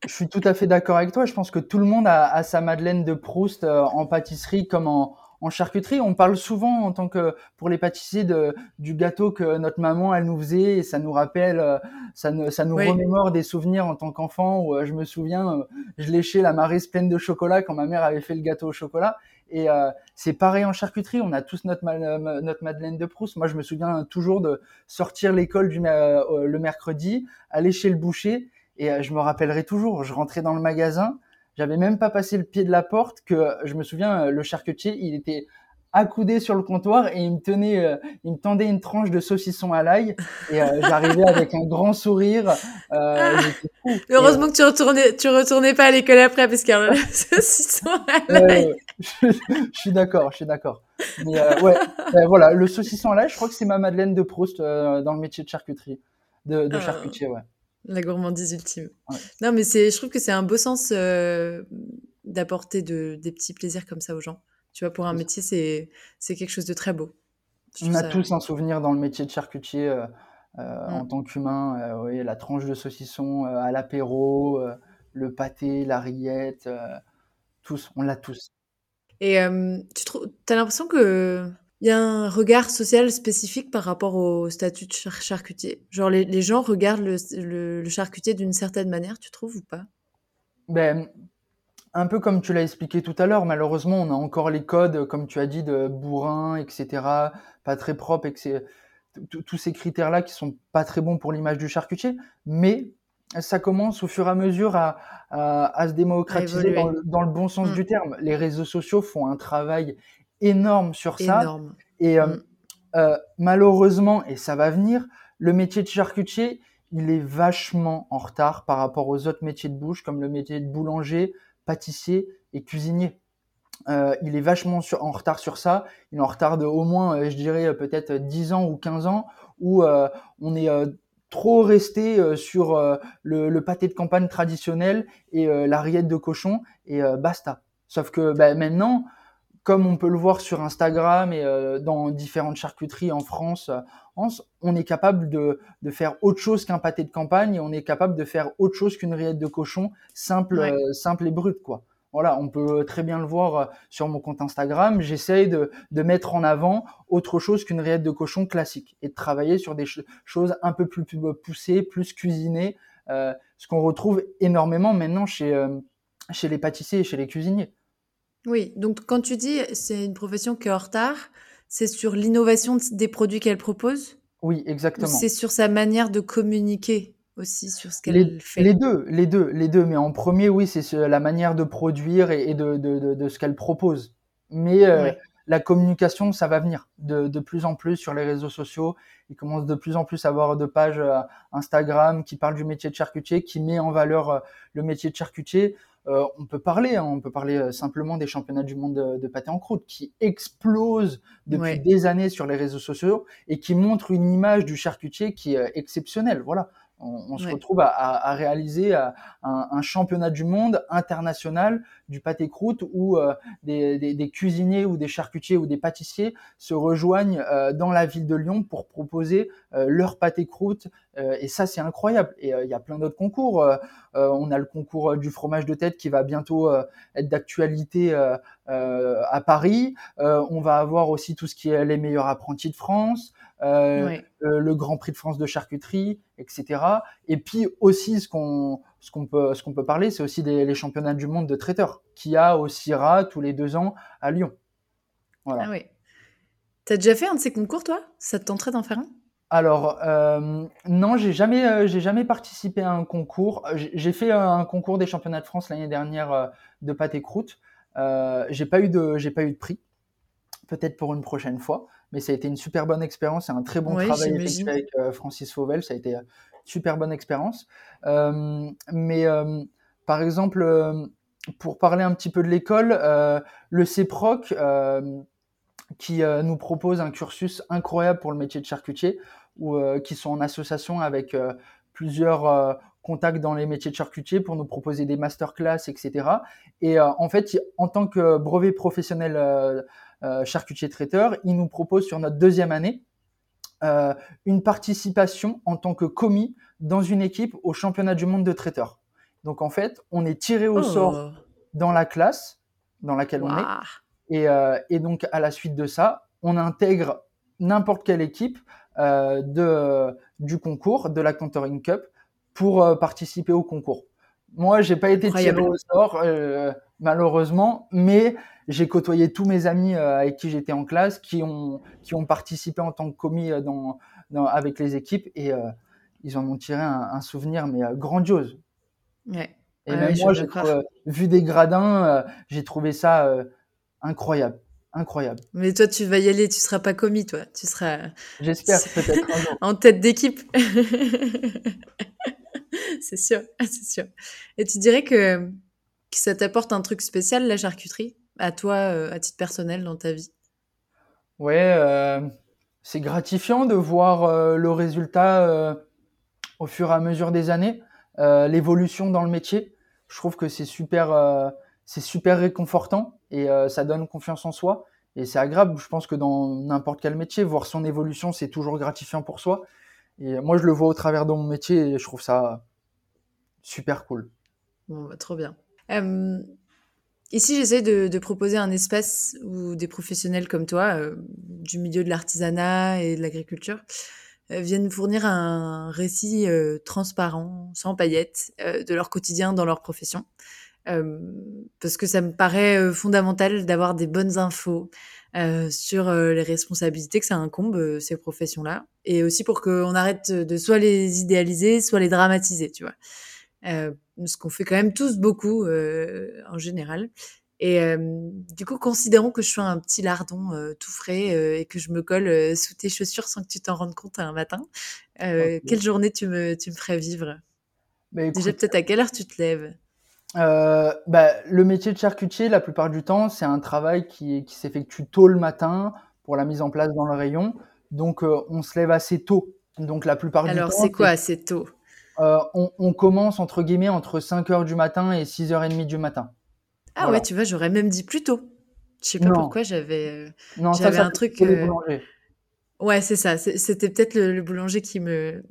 je suis tout à fait d'accord avec toi. Je pense que tout le monde a, a sa Madeleine de Proust euh, en pâtisserie comme en, en charcuterie, on parle souvent en tant que pour les pâtissiers de, du gâteau que notre maman elle nous faisait et ça nous rappelle, euh, ça, ça nous remémore des souvenirs en tant qu'enfant où euh, je me souviens, euh, je léchais la marise pleine de chocolat quand ma mère avait fait le gâteau au chocolat. Et c'est pareil en charcuterie, on a tous notre, notre Madeleine de Proust. Moi, je me souviens toujours de sortir l'école du le mercredi, aller chez le boucher et je me rappellerai toujours. Je rentrais dans le magasin, j'avais même pas passé le pied de la porte que je me souviens, euh, le charcutier, il était accoudé sur le comptoir et il me tenait, euh, il me tendait une tranche de saucisson à l'ail et euh, j'arrivais avec un grand sourire. Euh, Heureusement que tu retournais, tu retournais pas à l'école après parce qu'il y a un saucisson à l'ail. je, suis d'accord, je suis d'accord. Mais ouais, voilà, le saucisson à l'ail, je crois que c'est ma Madeleine de Proust dans le métier de charcuterie, de, de ah. charcutier, ouais. La gourmandise ultime. Non, mais c'est, je trouve que c'est un beau sens euh, d'apporter de, des petits plaisirs comme ça aux gens. Tu vois, pour un métier, c'est, c'est quelque chose de très beau. On a tous un souvenir dans le métier de charcutier euh, euh, en mm. tant qu'humain. oui, la tranche de saucisson à l'apéro, le pâté, la rillette, tous, on l'a tous. Et tu trouves, as l'impression que il y a un regard social spécifique par rapport au statut de charcutier? Genre, les, les gens regardent le, le, charcutier d'une certaine manière, tu trouves ou pas? Ben, un peu comme tu l'as expliqué tout à l'heure, malheureusement, on a encore les codes, comme tu as dit, de bourrin, etc., pas très propre, et tous ces critères-là qui sont pas très bons pour l'image du charcutier, mais ça commence au fur et à mesure à, à, à se démocratiser dans le, dans le, bon sens mmh. du terme. Les réseaux sociaux font un travail énorme sur ça. Et euh, mm. euh, malheureusement, et ça va venir, le métier de charcutier, il est vachement en retard par rapport aux autres métiers de bouche, comme le métier de boulanger, pâtissier et cuisinier. Euh, il est vachement sur, en retard sur ça. Il est en retard de au moins, euh, je dirais, peut-être 10 ans ou 15 ans, où euh, on est trop resté sur le, le, pâté de campagne traditionnel et la rillette de cochon, et basta. Sauf que bah, maintenant, comme on peut le voir sur Instagram et euh, dans différentes charcuteries en France, on est capable de, de faire autre chose qu'un pâté de campagne et on est capable de faire autre chose qu'une rillette de cochon simple, euh, simple et brute, quoi. Voilà, on peut très bien le voir euh, sur mon compte Instagram. J'essaye de, de, mettre en avant autre chose qu'une rillette de cochon classique et de travailler sur des choses un peu plus, poussées, plus cuisinées, euh, ce qu'on retrouve énormément maintenant chez, euh, chez les pâtissiers et chez les cuisiniers. Oui, donc quand tu dis c'est une profession qui est en retard, c'est sur l'innovation des produits qu'elle propose? Oui, exactement. C'est sur sa manière de communiquer aussi sur ce qu'elle fait? Les deux, les deux, les deux. Mais en premier, oui, c'est la manière de produire et, de, de, de, ce qu'elle propose. Mais euh, la communication, ça va venir de, de, plus en plus sur les réseaux sociaux. Il commence de plus en plus à avoir de pages euh, Instagram qui parlent du métier de charcutier, qui met en valeur euh, le métier de charcutier. On peut parler, hein, on peut parler simplement des championnats du monde de, de pâté en croûte qui explosent depuis des années sur les réseaux sociaux et qui montrent une image du charcutier qui est exceptionnelle. Voilà, on, se retrouve à, réaliser euh, un, championnat du monde international du pâté croûte où euh, des, cuisiniers ou des charcutiers ou des pâtissiers se rejoignent euh, dans la ville de Lyon pour proposer leur pâté croûte. et ça, c'est incroyable. Et il y a plein d'autres concours. on a le concours du fromage de tête qui va bientôt être d'actualité à Paris. on va avoir aussi tout ce qui est les meilleurs apprentis de France. Euh, le Grand Prix de France de charcuterie, etc. Et puis aussi ce qu'on ce qu'on peut ce qu'on peut parler, c'est aussi des, les championnats du monde de traiteurs qui a au CIRA tous les deux ans à Lyon. Voilà. Ah oui. T'as déjà fait un de ces concours, toi? Ça te tenterait d'en faire un? Alors euh, non, j'ai jamais euh, j'ai jamais participé à un concours. J'ai fait un concours des championnats de France l'année dernière euh, de pâte et croûte. Euh, j'ai pas eu de j'ai pas eu de prix. Peut-être pour une prochaine fois mais ça a été une super bonne expérience et un très bon travail effectué avec euh, Francis Fauvel. Ça a été une euh, super bonne expérience. Euh, mais par exemple, pour parler un petit peu de l'école, le CEPROC, qui nous propose un cursus incroyable pour le métier de charcutier, ou qui sont en association avec plusieurs contacts dans les métiers de charcutier pour nous proposer des masterclass, etc. Et en fait, en tant que brevet professionnel euh, charcutier traiteur, il nous propose sur notre deuxième année euh, une participation en tant que commis dans une équipe au championnat du monde de traiteurs. Donc en fait, on est tiré au sort oh. dans la classe dans laquelle on est. Et, euh, et, donc à la suite de ça, on intègre n'importe quelle équipe de, du concours, de la Contouring Cup, pour participer au concours. Moi, j'ai pas été tiré au sort, malheureusement, mais j'ai côtoyé tous mes amis euh, avec qui j'étais en classe qui ont, qui ont participé en tant que commis euh, dans, avec les équipes et euh, ils en ont tiré un, souvenir mais grandiose. Ouais. Et même moi, j'ai vu des gradins, j'ai trouvé ça incroyable. Incroyable. Mais toi, tu vas y aller, tu seras pas commis, toi. Tu seras. J'espère peut-être en tête d'équipe. c'est sûr, c'est sûr. Et tu dirais que, ça t'apporte un truc spécial, la charcuterie à toi, euh, à titre personnel, dans ta vie? Ouais, euh, c'est gratifiant de voir euh, le résultat au fur et à mesure des années, l'évolution dans le métier. Je trouve que c'est super, c'est super réconfortant et ça donne confiance en soi. Et c'est agréable, je pense que dans n'importe quel métier, voir son évolution, c'est toujours gratifiant pour soi. Et moi, je le vois au travers de mon métier et je trouve ça super cool. Bon, bah, trop bien. Ici, j'essaie de, proposer un espace où des professionnels comme toi, euh, du milieu de l'artisanat et de l'agriculture, euh, viennent fournir un récit euh, transparent, sans paillettes, de leur quotidien dans leur profession. parce que ça me paraît fondamental d'avoir des bonnes infos sur les responsabilités que ça incombe, ces professions-là. Et aussi pour qu'on arrête de soit les idéaliser, soit les dramatiser, tu vois. Euh, ce qu'on fait quand même tous beaucoup euh, en général. Et euh, du coup, considérons que je suis un petit lardon tout frais et que je me colle sous tes chaussures sans que tu t'en rendes compte un matin. Quelle journée tu me, tu me ferais vivre? Bah, Déjà, peut-être à quelle heure tu te lèves? Bah, Le métier de charcutier, la plupart du temps, c'est un travail qui, qui s'effectue tôt le matin pour la mise en place dans le rayon. Donc, on se lève assez tôt. Donc, la plupart du temps. Alors, c'est quoi assez tôt? Euh, on, commence entre guillemets entre 5 h du matin et 6 h 30 du matin. Ah ouais, tu vois, j'aurais même dit plus tôt. Je sais pas pourquoi j'avais euh, j'avais un truc. Euh, ouais, c'est ça. C'était peut-être le, boulanger qui me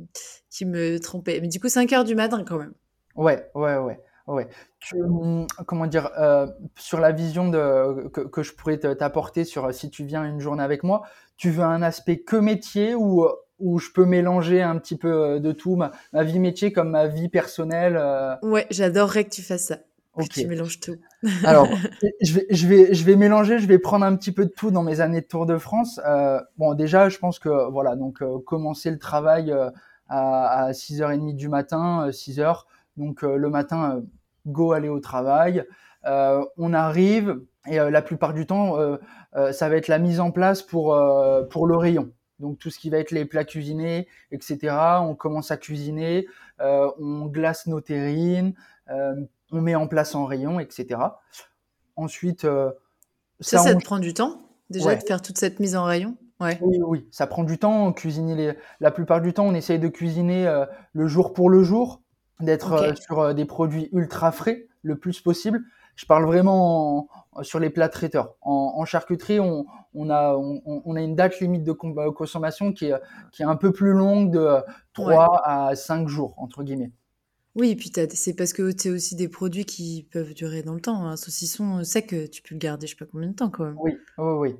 qui me trompait. Mais du coup, 5 heures du matin quand même. Ouais, ouais, ouais. Ouais. Hum, comment dire, euh, sur la vision de, que, que je pourrais t'apporter sur si tu viens une journée avec moi, tu veux un aspect que métier ou où je peux mélanger un petit peu de tout, ma, ma vie métier comme ma vie personnelle. Ouais, j'adorerais que tu fasses ça. Ok. tu mélanges tout. Alors, je vais, je vais, je vais mélanger, je vais prendre un petit peu de tout dans mes années de Tour de France. Euh, bon, déjà, je pense que voilà, donc euh, commencer le travail euh, à, à 6h30 du matin, 6h. Donc le matin, go aller au travail. on arrive et la plupart du temps, ça va être la mise en place pour pour le rayon. Donc tout ce qui va être les plats cuisinés, etc. On commence à cuisiner, on glace nos terrines on met en place en rayon, etc. Ensuite, euh, ça, ça, te prend du temps déjà de faire toute cette mise en rayon? Ouais. Oui, oui, ça prend du temps. Cuisiner les... La plupart du temps, on essaye de cuisiner euh, le jour pour le jour, d'être euh, sur des produits ultra frais le plus possible. Je parle vraiment sur les plats traiteurs. En, charcuterie, on, a, on, a une date limite de consommation qui est, qui est un peu plus longue de 3 à 5 jours, entre guillemets. Oui, et puis c'est parce que tu aussi des produits qui peuvent durer dans le temps. Un saucisson sec, tu peux le garder je sais pas combien de temps quand même. Oui, oui, oui.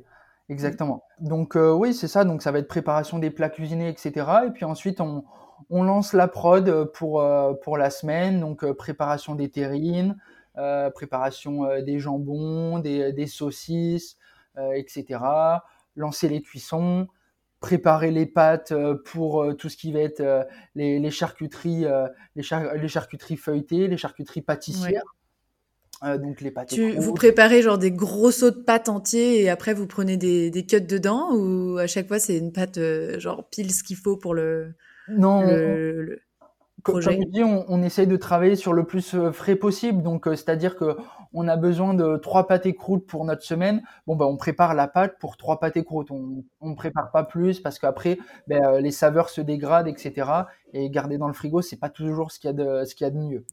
Exactement. Donc euh, oui, c'est ça. Donc ça va être préparation des plats cuisinés, etc. Et puis ensuite, on, on lance la prod pour, euh, pour la semaine. Donc euh, préparation des terrines, préparation des jambons, des, des saucisses, etc. Lancer les cuissons préparer les pâtes euh, pour euh, tout ce qui va être euh, les, charcuteries, les, charcuteries feuilletées, les charcuteries pâtissières. donc les pâtes. vous préparez genre des gros sauts de pâtes entiers et après vous prenez des, des cuts dedans ou à chaque fois c'est une pâte genre pile ce qu'il faut pour le. Non. Comme je dis, on, on, essaye de travailler sur le plus frais possible. Donc, c'est-à-dire que on a besoin de trois pâtes croûtes pour notre semaine. Bon, ben, on prépare la pâte pour trois pâtes croûtes. On ne prépare pas plus parce qu'après, ben, euh, les saveurs se dégradent, etc. Et garder dans le frigo, c'est pas toujours ce qu'il y y a de mieux.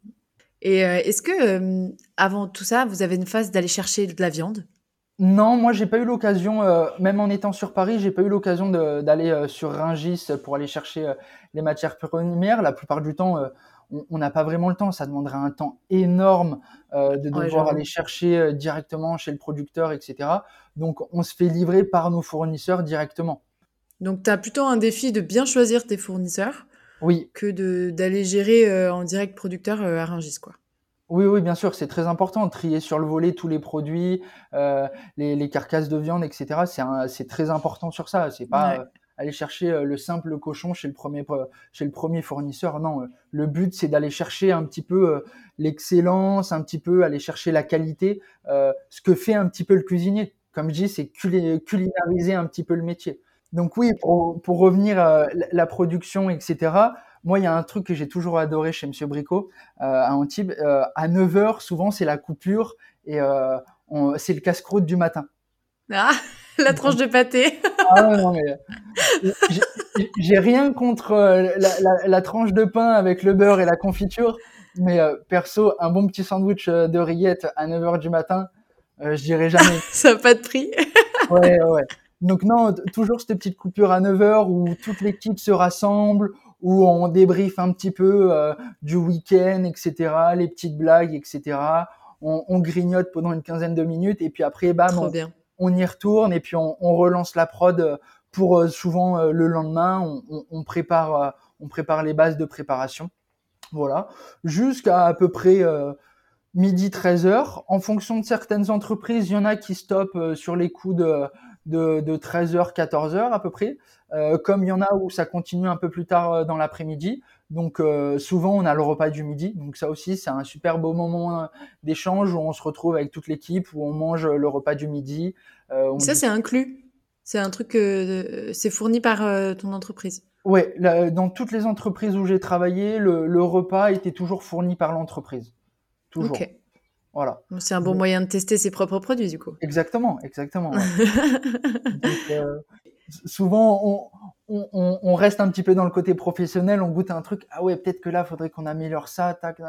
Et euh, est-ce que, euh, avant tout ça, vous avez une phase d'aller chercher de la viande? Non, moi j'ai pas eu l'occasion, même en étant sur Paris, j'ai pas eu l'occasion d'aller sur Ringis pour aller chercher les matières premières. La plupart du temps, on n'a pas vraiment le temps. Ça demanderait un temps énorme euh, de devoir aller chercher euh, directement chez le producteur, etc. Donc, on se fait livrer par nos fournisseurs directement. Donc, tu as plutôt un défi de bien choisir tes fournisseurs oui. que d'aller gérer euh, en direct producteur à Rungis, quoi. Oui, oui, bien sûr, c'est très important. Trier sur le volet tous les produits, les, carcasses de viande, etc. C'est très important sur ça. C'est pas aller chercher euh, le simple cochon chez le premier chez le premier fournisseur. Non, euh, le but c'est d'aller chercher un petit peu euh, l'excellence, un petit peu aller chercher la qualité, ce que fait un petit peu le cuisinier. Comme je dis, c'est culinariser un petit peu le métier. Donc oui, pour, revenir à la production, etc. Moi, il y a un truc que j'ai toujours adoré chez Monsieur Bricot à Antibes. à 9 h souvent, c'est la coupure et c'est le casse-croûte du matin. Ah la tranche de pâté. ah non, mais j'ai rien contre euh, la, tranche de pain avec le beurre et la confiture, mais euh, perso, un bon petit sandwich euh, de rillettes à 9h du matin, je dirais jamais. Ça n'a pas de prix. ouais, ouais. Donc non, toujours cette petite coupure à 9h où toute l'équipe se rassemble, où on débriefe un petit peu du week-end, etc., les petites blagues, etc. On, grignote pendant une quinzaine de minutes et puis après, bam, on y retourne et puis on, relance la prod euh, pour euh, souvent euh, le lendemain. On, prépare, on prépare les bases de préparation. Voilà. Jusqu'à à peu près midi 13 heures. En fonction de certaines entreprises, il y en a qui stoppent sur les coups de, de, de 13h, 14h à peu près. Comme il y en a où ça continue un peu plus tard dans l'après-midi. Donc euh, souvent on a le repas du midi, donc ça aussi c'est un super beau moment euh, d'échange où on se retrouve avec toute l'équipe, où on mange le repas du midi. Euh, ça c'est inclus, c'est un truc que c'est fourni par ton entreprise. Ouais, dans toutes les entreprises où j'ai travaillé, le, repas était toujours fourni par l'entreprise, toujours. Voilà. C'est un bon moyen de tester ses propres produits du coup. Exactement, exactement. souvent on, reste un petit peu dans le côté professionnel, on goûte un truc, ah ouais, peut-être que là, faudrait qu'on améliore ça, tac,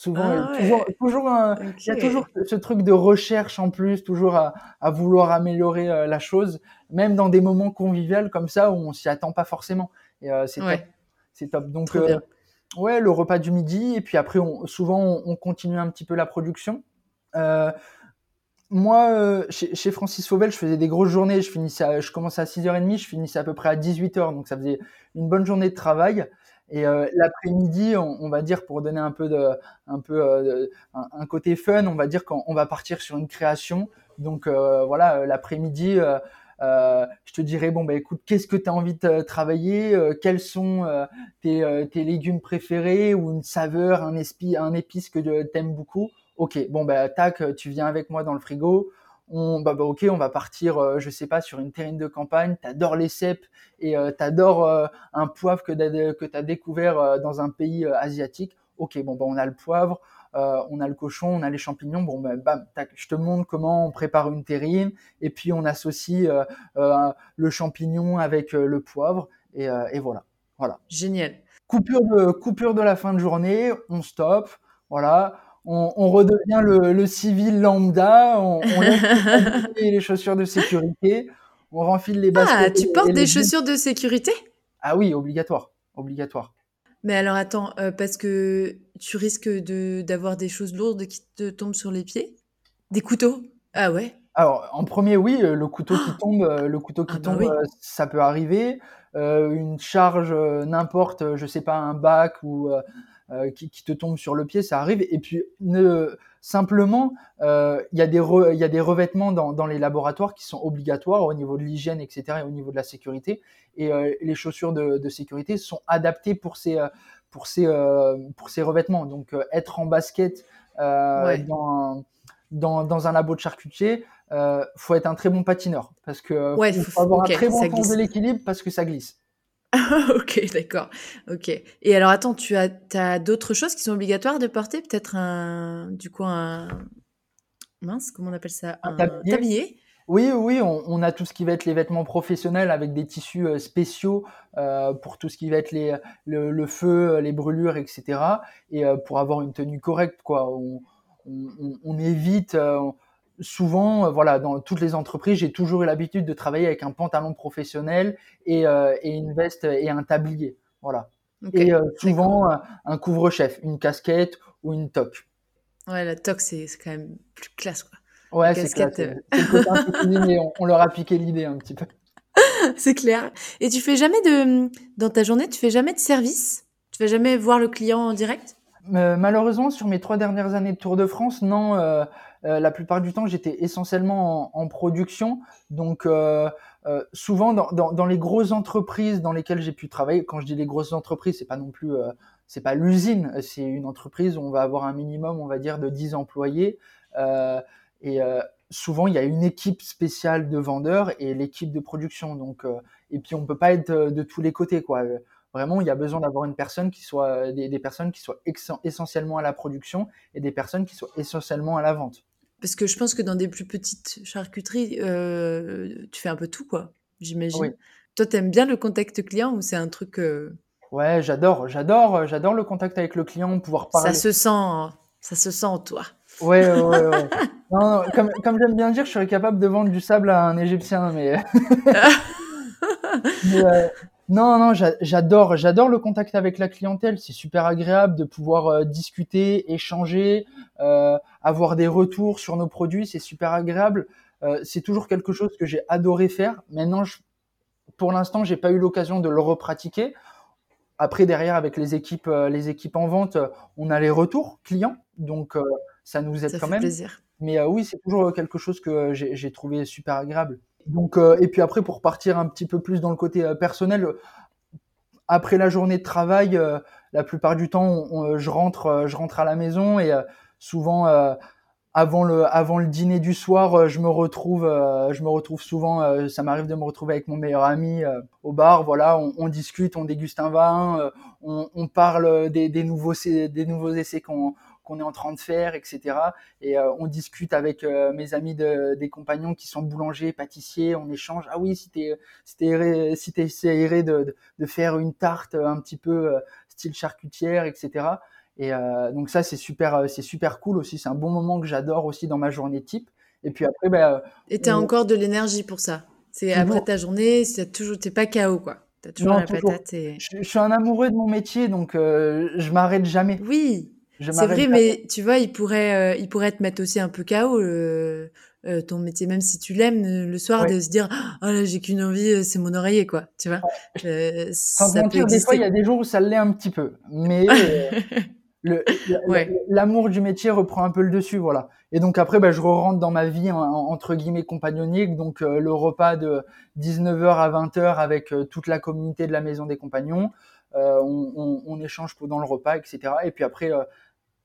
Souvent, Ah toujours, ouais. toujours un, il y a toujours ce truc de recherche en plus, toujours à, à vouloir améliorer euh, la chose, même dans des moments conviviaux comme ça où on s'y attend pas forcément. Et euh, c'est top, c'est top. Donc euh, ouais, le repas du midi et puis après, on, souvent on, on continue un petit peu la production. Moi, euh, chez, chez Francis Fauvel, je faisais des grosses journées. Je finissais, à- je commençais à 6h30, je finissais à peu près à 18h, donc ça faisait une bonne journée de travail. Et euh, l'après-midi, on, on va dire pour donner un peu de, un peu euh, un, côté fun, on va dire qu'on on va partir sur une création. Donc euh, voilà, euh, l'après-midi, je te dirais bon bah écoute, qu'est-ce que tu as envie de travailler Quels sont tes, tes légumes préférés ou une saveur, un, espi, un épice que tu aimes beaucoup? Ok, bon bah tac, tu viens avec moi dans le frigo. On, bah, bah, ok, on va partir, euh, je sais pas, sur une terrine de campagne. T'adores les cèpes et euh, t'adores euh, un poivre que t'as que t'as découvert euh, dans un pays euh, asiatique. Ok, bon bah on a le poivre, on a le cochon, on a les champignons. Bon bah bam, tac, je te montre comment on prépare une terrine et puis on associe le champignon avec le poivre et, et voilà, voilà. Génial. Coupure de coupure de la fin de journée, on stoppe, voilà. On, on redevient le, le civil lambda, on, on laisse les chaussures de sécurité, on renfile les baskets. Ah, tu et- portes et des chaussures de sécurité? Ah oui, obligatoire, obligatoire. Mais alors attends, euh, parce que tu risques de d'avoir des choses lourdes qui te tombent sur les pieds? Des couteaux? Ah ouais? Alors, en premier, oui, euh, le couteau qui tombe, euh, le couteau qui Ah bah tombe, oui. ça peut arriver. Euh, une charge, n'importe, je sais pas, un bac ou qui, qui te tombe sur le pied, ça arrive. Et puis, ne, simplement, euh, il y a des re- il y a des revêtements dans, dans les laboratoires qui sont obligatoires au niveau de l'hygiène, etc., et au niveau de la sécurité. Et euh, les chaussures de, de sécurité sont adaptées pour ces, euh, pour ces, euh, pour ces revêtements. Donc, euh, être en basket euh, Ouais. dans, dans, dans un labo de charcutier, euh, faut être un très bon patineur parce que euh, Ouais, faut, avoir un très bon sens glisse. de l'équilibre parce que ça glisse. Ok, d'accord. Ok. Et alors attends, tu as, t'as d'autres choses qui sont obligatoires de porter? Peut-être un, du coup, un, mince, comment on appelle ça? Un Un tablier. tablier? Oui, oui, on, on a tout ce qui va être les vêtements professionnels avec des tissus euh, spéciaux euh, pour tout ce qui va être les, le, le feu, les brûlures, etc. Et euh, pour avoir une tenue correcte, quoi. On, on, on- on évite euh, souvent, euh, voilà, dans toutes les entreprises, j'ai toujours eu l'habitude de travailler avec un pantalon professionnel et, euh, et une veste et un tablier, voilà. Et euh, souvent euh, un couvre-chef, une casquette ou une toque. Ouais, la toque, c'est quand même plus classe, quoi. Ouais, c'est cuisinier, on, on leur a piqué l'idée un petit peu. C'est clair. Et tu fais jamais de, dans ta journée, tu fais jamais de service? Tu fais jamais voir le client en direct? Malheureusement, sur mes trois dernières années de Tour de France, non. Euh, la plupart du temps, j'étais essentiellement en, production. Donc, euh, euh, souvent dans, les grosses entreprises dans lesquelles j'ai pu travailler, quand je dis les grosses entreprises, c'est pas non plus, c'est pas l'usine, c'est une entreprise où on va avoir un minimum, on va dire, de 10 employés. Et souvent, il y a une équipe spéciale de vendeurs et l'équipe de production. Donc, et puis, on peut pas être de, tous les côtés, quoi. Vraiment, il y a besoin d'avoir une personne qui soit des, personnes qui soient essentiellement à la production et des personnes qui soient essentiellement à la vente. Parce que je pense que dans des plus petites charcuteries, euh, tu fais un peu tout, quoi, j'imagine. Oui. Toi, t'aimes bien le contact client ou c'est un truc, euh, Ouais, j'adore, j'adore, j'adore le contact avec le client, pouvoir parler. ça se sent, ça se sent en toi. Ouais, ouais, ouais. ouais. Non, non, comme, comme j'aime bien dire, je serais capable de vendre du sable à un Égyptien, mais, mais, euh, non, non, j'a- j'adore, j'adore le contact avec la clientèle. C'est super agréable de pouvoir euh, discuter, échanger, euh, avoir des retours sur nos produits. C'est super agréable. Euh, c'est toujours quelque chose que j'ai adoré faire. Maintenant, je, pour l'instant, j'ai pas eu l'occasion de le repratiquer. Après, derrière, avec les équipes, les équipes en vente, on a les retours clients, donc euh, ça nous aide Ça quand fait même. plaisir. Mais oui, c'est toujours quelque chose que j'ai trouvé super agréable. Donc, euh, et puis après, pour partir un petit peu plus dans le côté euh, personnel, euh, après la journée de travail, la plupart du temps, je rentre, je rentre à la maison et souvent avant le avant le dîner du soir, je me retrouve, je me retrouve souvent. ça m'arrive de me retrouver avec mon meilleur ami au bar. Voilà, on, discute, on déguste un vin, on, parle des, nouveaux des nouveaux essais qu'on qu'on est en train de faire, etc. Et euh, on discute avec euh, mes amis de, des compagnons qui sont boulangers, pâtissiers. On échange. Ah oui, si t'es si t'es si de, de, de faire une tarte un petit peu euh, style charcutière, etc. Et donc ça, c'est super, c'est super cool aussi. C'est un bon moment que j'adore aussi dans ma journée type. Et puis après, bah, Et tu as encore de l'énergie pour ça. C'est après ta journée, c'est toujours, t'es pas KO quoi. T'as toujours la patate. Et... Je, suis un amoureux de mon métier, donc je m'arrête jamais. Oui, c'est vrai, mais tu vois, il pourrait, il pourrait te mettre aussi un peu KO. Euh, ton métier, même si tu l'aimes, euh, le soir, de se dire oh là j'ai qu'une envie, euh, c'est mon oreiller quoi, tu vois. Euh, Sans mentir, des fois il y a des jours où ça l'est un petit peu, mais l'amour du métier reprend un peu le dessus, voilà. Et donc après, bah, je rentre dans ma vie entre guillemets compagnonnique, donc le repas de 19h à 20h avec toute la communauté de la maison des compagnons. On, on, on, échange pendant le repas, etc. Et puis après,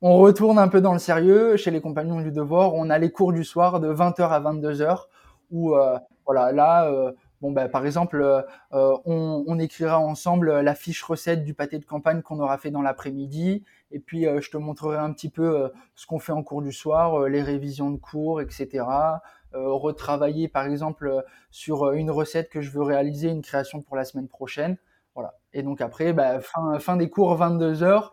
on retourne un peu dans le sérieux chez les compagnons du devoir. On a les cours du soir de 20h à 22h où euh, voilà là euh, ben par exemple euh, on, écrira ensemble la fiche recette du pâté de campagne qu'on aura fait dans l'après-midi et puis je te montrerai un petit peu ce qu'on fait en cours du soir, les révisions de cours, etc. retravailler par exemple sur une recette que je veux réaliser, une création pour la semaine prochaine. Voilà. Et donc après, ben, fin, fin des cours 22 h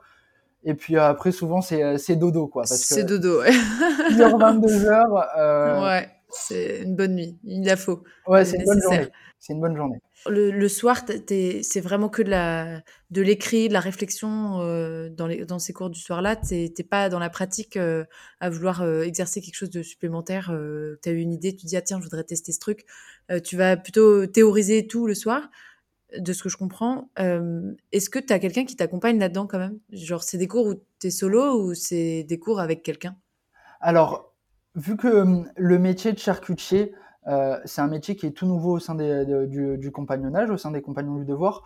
et puis euh, après, souvent, c'est, euh, c'est dodo, quoi. C'est dodo, ouais. 1h, 22 heures. Euh... Ouais, c'est une bonne nuit. Il la faut. Ouais, c'est une bonne journée. C'est une bonne journée. Le, le soir, c'est vraiment que de, la, de l'écrit, de la réflexion euh, dans, les, dans ces cours du soir-là. T'es pas dans la pratique euh, à vouloir exercer quelque chose de supplémentaire. tu as eu une idée, tu dis, ah tiens, je voudrais tester ce truc. tu vas plutôt théoriser tout le soir de ce que je comprends. Est-ce que tu as quelqu'un qui t'accompagne là-dedans quand même? Genre, c'est des cours où tu es solo ou c'est des cours avec quelqu'un? Alors, vu que le métier de charcutier, euh, c'est un métier qui est tout nouveau au sein des, du, compagnonnage, au sein des compagnons du devoir.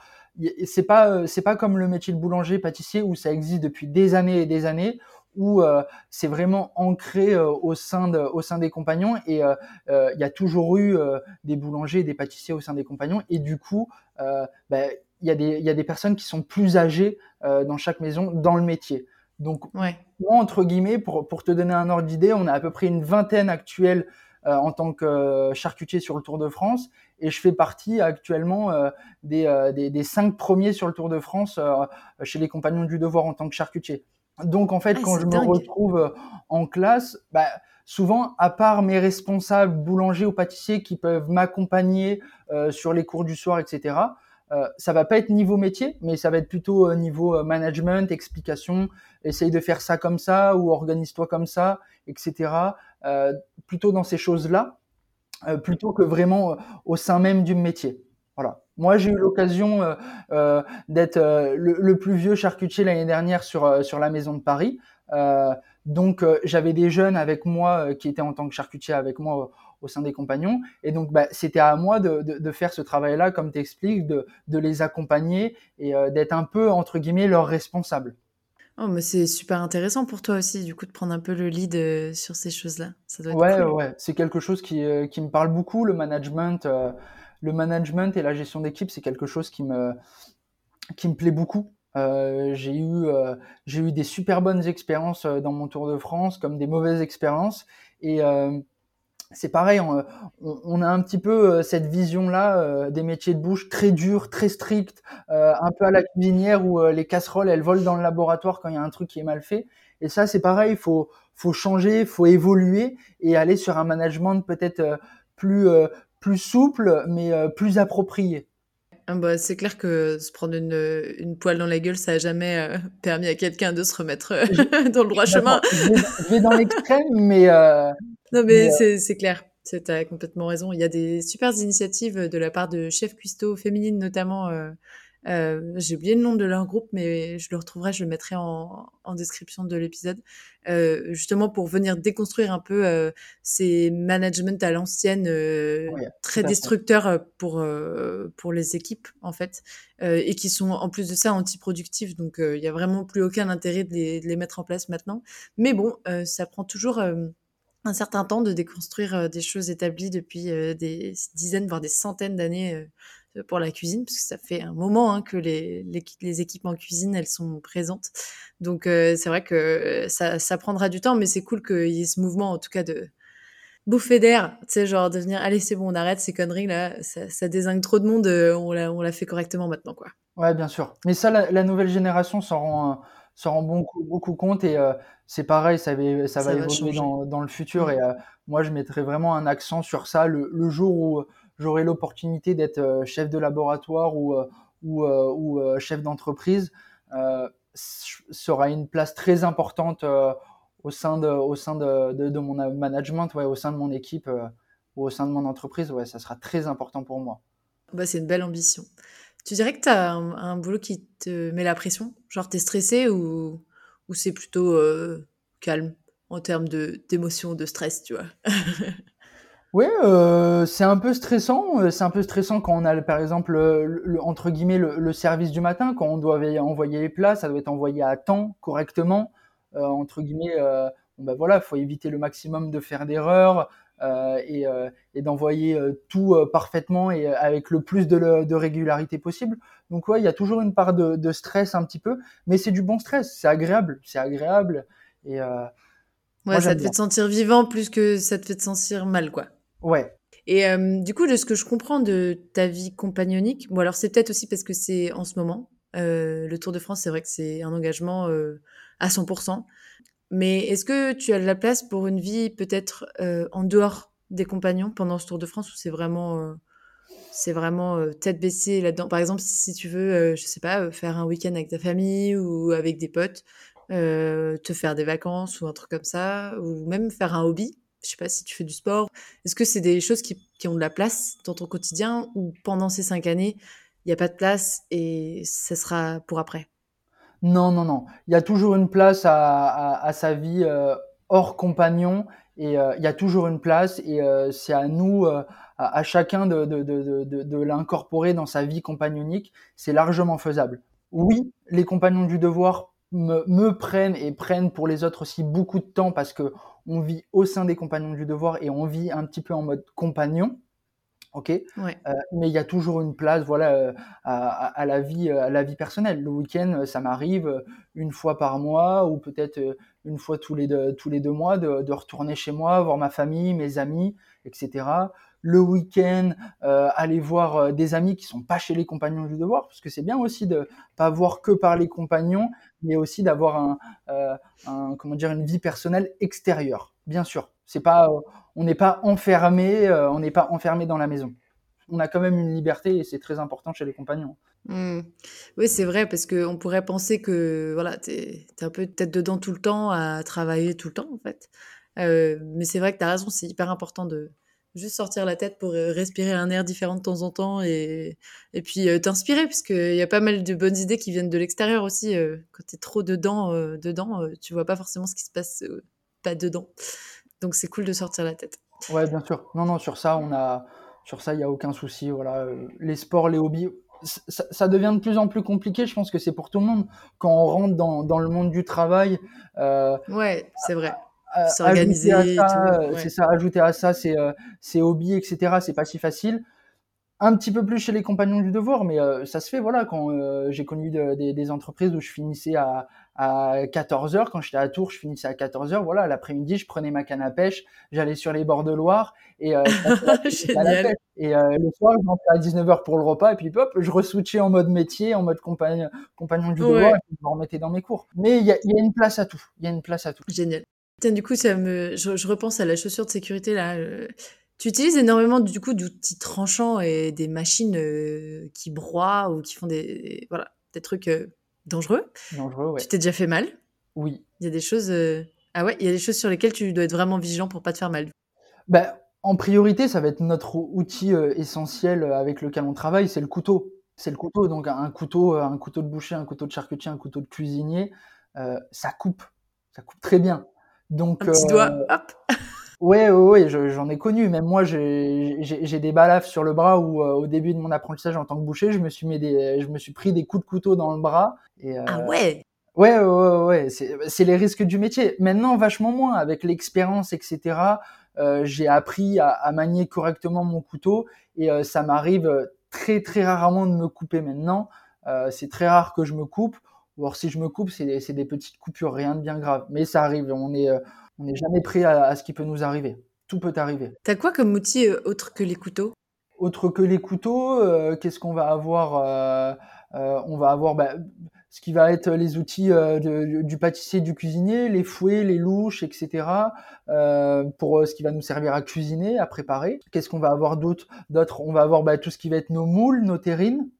C'est pas c'est pas comme le métier de boulanger pâtissier où ça existe depuis des années et des années où euh, c'est vraiment ancré euh, au sein de, au sein des compagnons et euh, il y a toujours eu des boulangers et des pâtissiers au sein des compagnons et du coup bah, il y, a des, y a des personnes qui sont plus âgées dans chaque maison dans le métier. Donc moi entre guillemets pour, pour te donner un ordre d'idée, on a à peu près une vingtaine actuelle en tant que charcutier sur le Tour de France et je fais partie actuellement des, des, des, cinq premiers sur le Tour de France chez les compagnons du devoir en tant que charcutier. Donc en fait, ah, quand je me retrouve euh, en classe, bah, souvent, à part mes responsables boulangers ou pâtissiers qui peuvent m'accompagner euh, sur les cours du soir, etc., euh, ça va pas être niveau métier, mais ça va être plutôt euh, niveau management, explication, essaye de faire ça comme ça ou organise-toi comme ça, etc. plutôt dans ces choses-là, plutôt que vraiment au sein même du métier. Moi, j'ai eu l'occasion euh, euh, d'être euh, le, plus vieux charcutier l'année dernière sur, sur la maison de Paris. donc, j'avais des jeunes avec moi qui étaient en tant que charcutier avec moi au sein des compagnons. Et donc, bah, c'était à moi de, de, faire ce travail-là, comme tu expliques, de, de les accompagner et d'être un peu, entre guillemets, leur responsable. Oh, mais c'est super intéressant pour toi aussi, du coup, de prendre un peu le lead sur ces choses-là. Ça doit être ouais, ouais, c'est quelque chose qui, qui me parle beaucoup, le management le management et la gestion d'équipe, c'est quelque chose qui me, qui me plaît beaucoup. Euh, j'ai eu, euh, eu des super bonnes expériences euh, dans mon Tour de France, comme des mauvaises expériences. Et c'est pareil, on, a un petit peu cette vision-là des métiers de bouche très durs, très stricts, un peu à la cuisinière où les casseroles elles volent dans le laboratoire quand il y a un truc qui est mal fait. Et ça, c'est pareil, il faut, faut changer, il faut évoluer et aller sur un management peut-être plus plus souple, mais euh, plus approprié. Ah bah, c'est clair que se prendre une, une, poêle dans la gueule, ça n'a jamais euh, permis à quelqu'un de se remettre euh, dans le droit chemin. Je vais, dans l'extrême, mais... non, mais, c'est clair. Tu as complètement raison. Il y a des super initiatives de la part de chefs cuistots féminines, notamment euh, j'ai oublié le nom de leur groupe, mais je le retrouverai, je le mettrai en, en description de l'épisode, euh, justement pour venir déconstruire un peu euh, ces managements à l'ancienne, très destructeurs pour pour les équipes en fait, et qui sont en plus de ça antiproductifs. Donc il y a vraiment plus aucun intérêt de les, de les, mettre en place maintenant. Mais bon, ça prend toujours un certain temps de déconstruire des choses établies depuis des dizaines, voire des centaines d'années pour la cuisine, parce que ça fait un moment hein, que les, les, les, équipes en cuisine, elles sont présentes. Donc euh, c'est vrai que ça, ça, prendra du temps, mais c'est cool qu'il y ait ce mouvement, en tout cas, de bouffer d'air, tu sais, genre de venir, allez, c'est bon, on arrête ces conneries là, ça, ça désigne trop de monde, euh, on l'a, on l'a fait correctement maintenant, quoi. Ouais, bien sûr. Mais ça, la, nouvelle génération s'en rend, s'en rend beaucoup, beaucoup compte et c'est pareil, ça, va, ça, Ça va va évoluer dans, dans le futur Mm. et moi je mettrai vraiment un accent sur ça le, le jour où j'aurai l'opportunité d'être euh, chef de laboratoire ou, euh, euh, chef d'entreprise, sera une place très importante au sein de, de, de, de mon management, ouais, au sein de mon équipe ou au sein de mon entreprise. Ouais, ça sera très important pour moi. Bah, c'est une belle ambition. Tu dirais que tu as un, boulot qui te met la pression? Genre, t'es stressé ou, c'est plutôt calme en termes de d'émotion, de stress, tu vois? Oui, euh, c'est un peu stressant. euh, C'est un peu stressant quand on a, par exemple, le, le- entre guillemets, le, le service du matin, quand on doit envoyer les plats, ça doit être envoyé à temps, correctement. Euh, entre guillemets, euh, ben voilà, faut éviter le maximum de faire d'erreurs euh, et, euh, et d'envoyer euh, tout euh, parfaitement et euh, avec le plus de, le- de régularité possible. Donc ouais, il y a toujours une part de, de stress un petit peu, mais c'est du bon stress, c'est agréable, c'est agréable. Et euh, Ouais, moi ça te fait te sentir vivant plus que ça te fait te sentir mal, quoi. Ouais, Et euh, du coup, de ce que je comprends de ta vie compagnonique, bon alors c'est peut-être aussi parce que c'est en ce moment, euh, le Tour de France, c'est vrai que c'est un engagement euh, à 100%. Mais est-ce que tu as de la place pour une vie peut-être en dehors des compagnons pendant ce Tour de France ou c'est vraiment, c'est vraiment tête baissée là-dedans? Par exemple, si, tu veux, je sais pas, faire un week-end avec ta famille ou avec des potes, te faire des vacances ou un truc comme ça, ou même faire un hobby? Je sais pas si tu fais du sport. Est-ce que c'est des choses qui, qui ont de la place dans ton quotidien ou pendant ces cinq années, il n'y a pas de place et ça sera pour après? Non, non, non. Il y a toujours une place à, à, sa vie euh, hors compagnon et euh, il y a toujours une place et euh, c'est à nous, à, chacun de, de, de, de, de l'incorporer dans sa vie compagnonique. C'est largement faisable. Oui, les compagnons du devoir me, me prennent et prennent pour les autres aussi beaucoup de temps parce que on vit au sein des compagnons du devoir et on vit un petit peu en mode compagnon. Ok, Ouais. euh, mais il y a toujours une place, voilà, euh, à, à, à la vie, euh, à la vie personnelle. Le week-end, ça m'arrive une fois par mois ou peut-être une fois tous les deux, tous les deux mois de, de retourner chez moi, voir ma famille, mes amis, etc. Le week-end, euh, aller voir euh, des amis qui sont pas chez les compagnons du devoir, parce que c'est bien aussi de pas voir que par les compagnons, mais aussi d'avoir un, euh, comment dire, une vie personnelle extérieure. Bien sûr, c'est pas, on n'est pas enfermé, on n'est pas enfermé dans la maison. On a quand même une liberté et c'est très important chez les compagnons. Mmh. Oui, c'est vrai, parce qu'on pourrait penser que voilà, tu es, un peu tête dedans tout le temps, à travailler tout le temps, en fait. Mais c'est vrai que tu as raison, c'est hyper important de juste sortir la tête pour euh, respirer un air différent de temps en temps et, et puis euh, t'inspirer, puisqu'il y a pas mal de bonnes idées qui viennent de l'extérieur aussi. euh, quand tu es trop dedans, euh, dedans euh, tu vois pas forcément ce qui se passe pas dedans. Donc c'est cool de sortir la tête. Ouais, bien sûr. Non, non, sur ça, on a, sur ça, il n'y a aucun souci. Voilà, les sports, les hobbies, ça, ça, devient de plus en plus compliqué. Je pense que c'est pour tout le monde quand on rentre dans, dans le monde du travail. Euh, ouais, c'est vrai. Euh, S'organiser, à ouais. c'est ça. Ajouter à ça, c'est euh, c'est hobbies, etc. C'est pas si facile. Un petit peu plus chez les compagnons du devoir, mais euh, ça se fait. Voilà, quand euh, j'ai connu de, des, des entreprises où je finissais à, à 14 heures, quand j'étais à Tours, je finissais à 14 heures. Voilà, l'après-midi, je prenais ma canne à pêche, j'allais sur les bords de Loire et euh, Génial. Et euh, le soir, je rentrais à 19h pour le repas, et puis hop, je reswitchais en mode métier, en mode compagnon, compagnon du devoir, Ouais. et puis je me remettais dans mes cours. Mais il y a, y a une place à tout. Il y a une place à tout. Génial. Tiens, du coup, ça me, je, je repense à la chaussure de sécurité là. euh, Tu utilises énormément du coup d'outils tranchants et des machines euh, qui broient ou qui font des voilà des trucs euh, dangereux. Dangereux, ouais. Tu t'es déjà fait mal? Oui. Il y a des choses. euh, Ah ouais, il y a des choses sur lesquelles tu dois être vraiment vigilant pour pas te faire mal. Ben, en priorité, ça va être notre outil essentiel avec lequel on travaille, c'est le couteau. C'est le couteau. Donc un couteau, un couteau de boucher, un couteau de charcutier, un couteau de cuisinier, ça coupe, ça coupe très bien. Donc Un petit euh, doigt, hop. Ouais, ouais, ouais, je- j'en ai connu. Même moi, j'ai des balafres sur le bras où, euh, au début de mon apprentissage en tant que boucher, je me suis mis des, je me suis pris des coups de couteau dans le bras. Et, euh, Ah ouais? ouais, ouais, ouais, c'est les risques du métier. Maintenant, vachement moins. Avec l'expérience, etc., euh, j'ai appris à, à manier correctement mon couteau et ça m'arrive très, très rarement de me couper maintenant. C'est très rare que je me coupe. Ou alors, si je me coupe, c'est des, des petites coupures, rien de bien grave. Mais ça arrive. On est, euh, on n'est jamais prêt à, à ce qui peut nous arriver. Tout peut arriver. T'as quoi comme outil euh, autre que les couteaux? Autre que les couteaux, euh, qu'est-ce qu'on va avoir euh, On va avoir bah, ce qui va être les outils de- du pâtissier, du cuisinier, les fouets, les louches, etc. pour ce qui va nous servir à cuisiner, à préparer. Qu'est-ce qu'on va avoir d'autre D'autres, on va avoir bah, tout ce qui va être nos moules, nos terrines.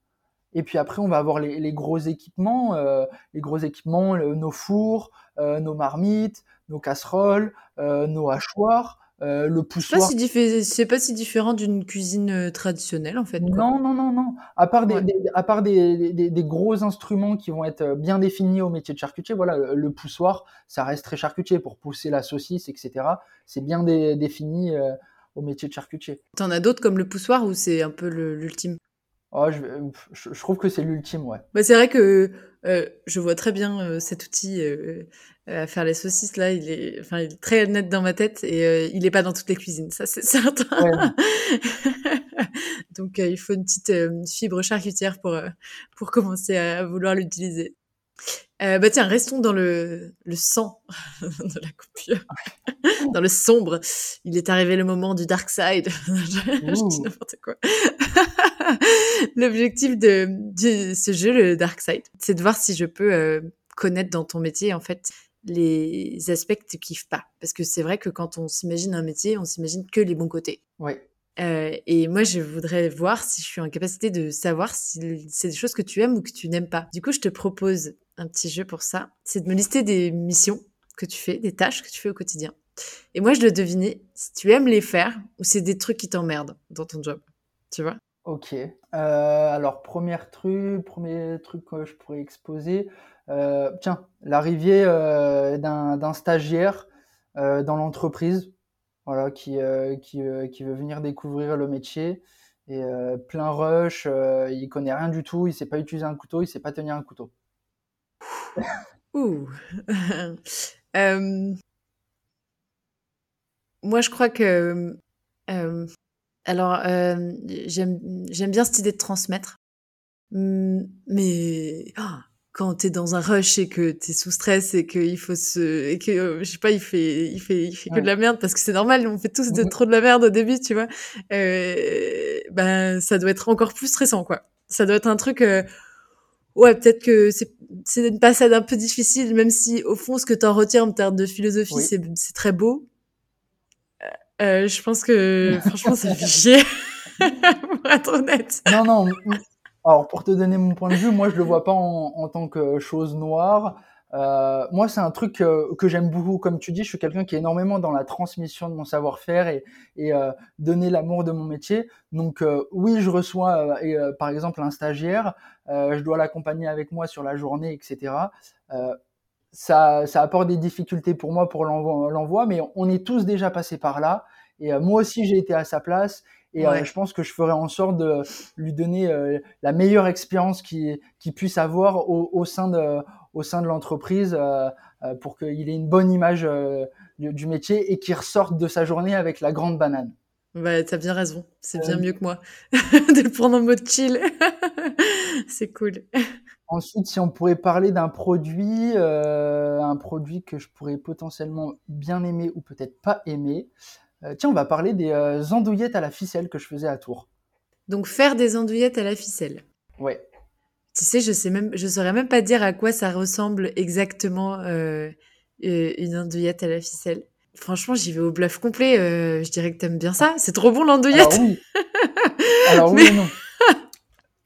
Et puis après, on va avoir les, les gros équipements, euh, les gros équipements, le- nos fours, euh, nos marmites, nos casseroles, euh, nos hachoirs, euh, le C'est pas, poussoir. si pas si différent d'une cuisine euh, traditionnelle, en fait. Quoi. Non, non, non, non. À part, des, Ouais. des- à part des, des- des gros instruments qui vont être euh, bien définis au métier de charcutier, voilà, le, le poussoir, ça reste très charcutier pour pousser la saucisse, etc. C'est bien dé- défini euh, au métier de charcutier. T'en as d'autres comme le poussoir où c'est un peu l'ultime? Oh, je, je, je trouve que c'est l'ultime, ouais. Bah, c'est vrai que euh, je vois très bien euh, cet outil euh, euh, à faire les saucisses là. Il est, enfin, il est très net dans ma tête et euh, il est pas dans toutes les cuisines, ça c'est certain. Donc euh, il faut une petite fibre charcutière pour pour commencer à vouloir l'utiliser. Bah tiens, restons dans le le sang de la coupure, dans le sombre. Il est arrivé le moment du dark side. je, je dis n'importe quoi. L'objectif de, de ce jeu, le dark side, c'est de voir si je peux euh, connaître dans ton métier en fait les aspects que tu kiffes pas. Parce que c'est vrai que quand on s'imagine un métier, on s'imagine que les bons côtés. Ouais. Euh, et moi, je voudrais voir si je suis en capacité de savoir si c'est des choses que tu aimes ou que tu n'aimes pas. Du coup, je te propose un petit jeu pour ça. C'est de me lister des missions que tu fais, des tâches que tu fais au quotidien. Et moi, je dois deviner si tu aimes les faire ou c'est des trucs qui t'emmerdent dans ton job. Tu vois? Ok. Euh, alors, premier truc, premier truc que je pourrais exposer. Euh, tiens, l'arrivée euh, d'un stagiaire dans l'entreprise, voilà, qui, qui, qui veut venir découvrir le métier. Et plein rush, euh, il connaît rien du tout, il sait pas utiliser un couteau, il sait pas tenir un couteau. Ouh. Moi, je crois que. Alors, euh, j'aime bien cette idée de transmettre. Hum, Mais ah, quand t'es dans un rush et que t'es sous stress et qu'il faut se. et que, euh, je sais pas, il fait, il fait, il fait que de la merde parce que c'est normal, on fait tous de Mhm. trop de la merde au début, tu vois. Euh, ben, ça doit être encore plus stressant, quoi. Ça doit être un truc. euh, Ouais, peut-être que c'est c'est une passade un peu difficile, même si au fond, ce que t'en retiens en termes de philosophie, Oui. c'est c'est très beau. Euh, je pense que franchement, ça fait chier, pour être honnête. Non, non. Alors, pour te donner mon point de vue, moi, je le vois pas en, en tant que chose noire. Euh, moi, c'est un truc que j'aime beaucoup. Comme tu dis, je suis quelqu'un qui est énormément dans la transmission de mon savoir-faire et, et euh, donner l'amour de mon métier. Donc, euh, oui, je reçois, euh, euh, par exemple, un stagiaire. je dois l'accompagner avec moi sur la journée, etc. Ça, ça apporte des difficultés pour moi pour l'envoi, mais on est tous déjà passés par là. Et euh, moi aussi, j'ai été à sa place. Et euh, je pense que je ferai en sorte de lui donner euh, la meilleure expérience qu'il puisse avoir au, au sein de, au sein de l'entreprise pour qu'il ait une bonne image du, du métier et qu'il ressorte de sa journée avec la grande banane. Bah, t'as bien raison. C'est bien mieux que moi de le prendre en mode chill. c'est cool. Ensuite, si on pourrait parler d'un produit, euh, un produit que je pourrais potentiellement bien aimer ou peut-être pas aimer, euh, tiens, on va parler des euh, andouillettes à la ficelle que je faisais à Tours. Donc, faire des andouillettes à la ficelle. Ouais. Tu sais, je sais même, je saurais même pas dire à quoi ça ressemble exactement une andouillette à la ficelle. Franchement, j'y vais au bluff complet. je dirais que t'aimes bien ça. C'est trop bon Alors l'andouillette. oui. Alors oui Mais- et non.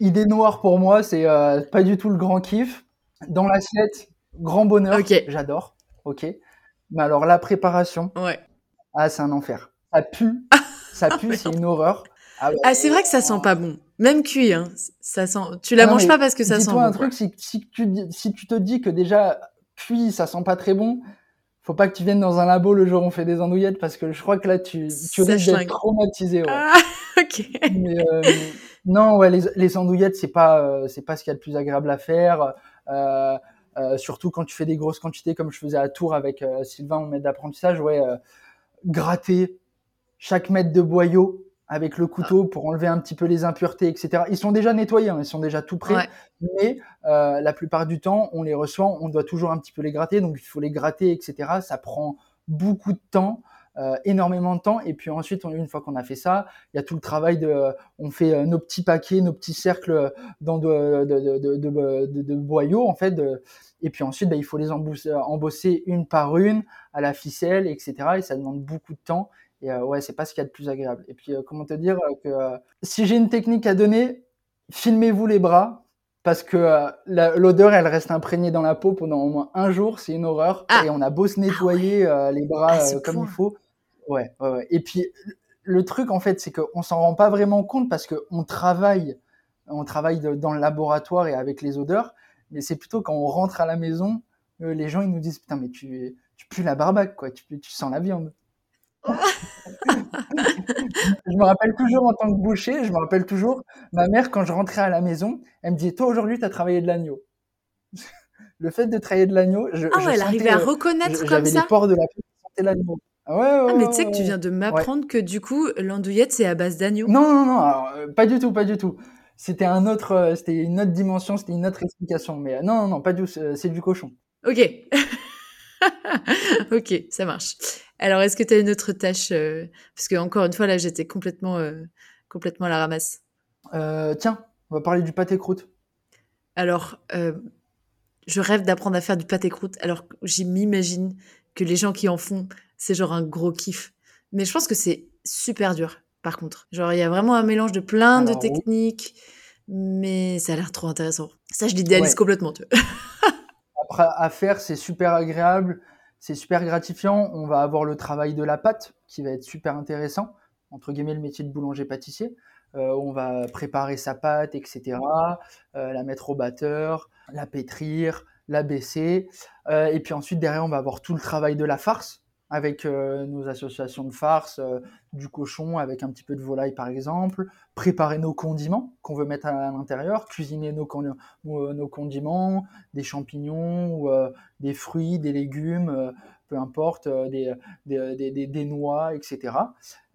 Idée noire pour moi, c'est euh, pas du tout le grand kiff. Dans l'assiette, grand bonheur, j'adore. Ok. Mais alors la préparation, Ouais. ah c'est un enfer. Ça pue, ça pue, c'est une horreur. Ah, ouais. Ah, c'est vrai que ça sent pas bon. Même cuit, hein. Ça sent. Tu la Non, manges pas parce que ça sent Dis-toi bon. un truc, si, si, tu, si tu te dis que déjà cuit, ça sent pas très bon, faut pas que tu viennes dans un labo le jour où on fait des andouillettes parce que je crois que là tu, tu risques d'être traumatisé. Ouais. Ah, ok. Mais, euh, non, ouais, les, les andouillettes, c'est pas, euh, c'est pas ce qu'il y a de plus agréable à faire. Euh, euh, surtout quand tu fais des grosses quantités, comme je faisais à Tours avec Sylvain, mon maître d'apprentissage, ouais, euh, gratter chaque mètre de boyau avec le couteau pour enlever un petit peu les impuretés, etc. Ils sont déjà nettoyés, hein, ils sont déjà tout prêts, Ouais. mais euh, la plupart du temps, on les reçoit, on doit toujours un petit peu les gratter, donc il faut les gratter, etc. Ça prend beaucoup de temps. euh, énormément de temps. Et puis ensuite, une fois qu'on a fait ça, il y a tout le travail de, on fait euh, nos petits paquets, nos petits cercles dans de, de, de, de, de boyaux en fait. et puis ensuite, bah, il faut les embosser, embosser une par une à la ficelle, etc. Et ça demande beaucoup de temps. Et ouais, c'est pas ce qu'il y a de plus agréable. Et puis, comment te dire que si j'ai une technique à donner, filmez-vous les bras parce que euh, l'odeur, elle reste imprégnée dans la peau pendant au moins un jour, c'est une horreur. Ah. Et on a beau se nettoyer ah euh, les bras euh, comme il faut. Ouais, ouais, ouais, Et puis, le truc, en fait, c'est qu'on s'en rend pas vraiment compte parce qu'on travaille, on travaille dans le laboratoire et avec les odeurs, mais c'est plutôt quand on rentre à la maison, les gens, ils nous disent, putain, mais tu, tu pues la barbaque, quoi, tu, tu sens la viande je me rappelle toujours en tant que boucher, je me rappelle toujours, ma mère, quand je rentrais à la maison, elle me disait, toi aujourd'hui, tu as travaillé de l'agneau. le fait de travailler de l'agneau, je, ah ouais, elle arrivait à reconnaître comme ça. les pores de la peau qui l'agneau. Ah ouais, ouais, ah, mais tu sais que tu viens de m'apprendre que du coup, l'andouillette, c'est à base d'agneau. Non, non, non, euh, pas du tout, pas du tout. C'était un autre, euh, c'était une autre dimension, c'était une autre explication. Mais euh, non, non, non, pas du tout, c'est du cochon. Ok. ok, ça marche. Alors, est-ce que tu as une autre tâche euh, Parce que encore une fois, là, j'étais complètement, euh, complètement à la ramasse. Euh, tiens, on va parler du pâté croûte. Alors, je rêve d'apprendre à faire du pâté croûte. Alors, j'imagine que les gens qui en font, c'est genre un gros kiff. Mais je pense que c'est super dur, par contre. Genre, il y a vraiment un mélange de plein de techniques, mais ça a l'air trop intéressant. Ça, je l'idéalise complètement, tu vois. Après, à faire, c'est super agréable c'est super gratifiant. On va avoir le travail de la pâte qui va être super intéressant, entre guillemets le métier de boulanger-pâtissier. Euh, on va préparer sa pâte, etc., euh, la mettre au batteur, la pétrir, la baisser. Euh, et puis ensuite, derrière, on va avoir tout le travail de la farce avec euh, nos associations de farce, euh, du cochon avec un petit peu de volaille par exemple, préparer nos condiments qu'on veut mettre à, l'intérieur, cuisiner nos, euh, nos, condiments, des champignons, ou, des fruits, des légumes, peu importe, des, des, des, noix, etc.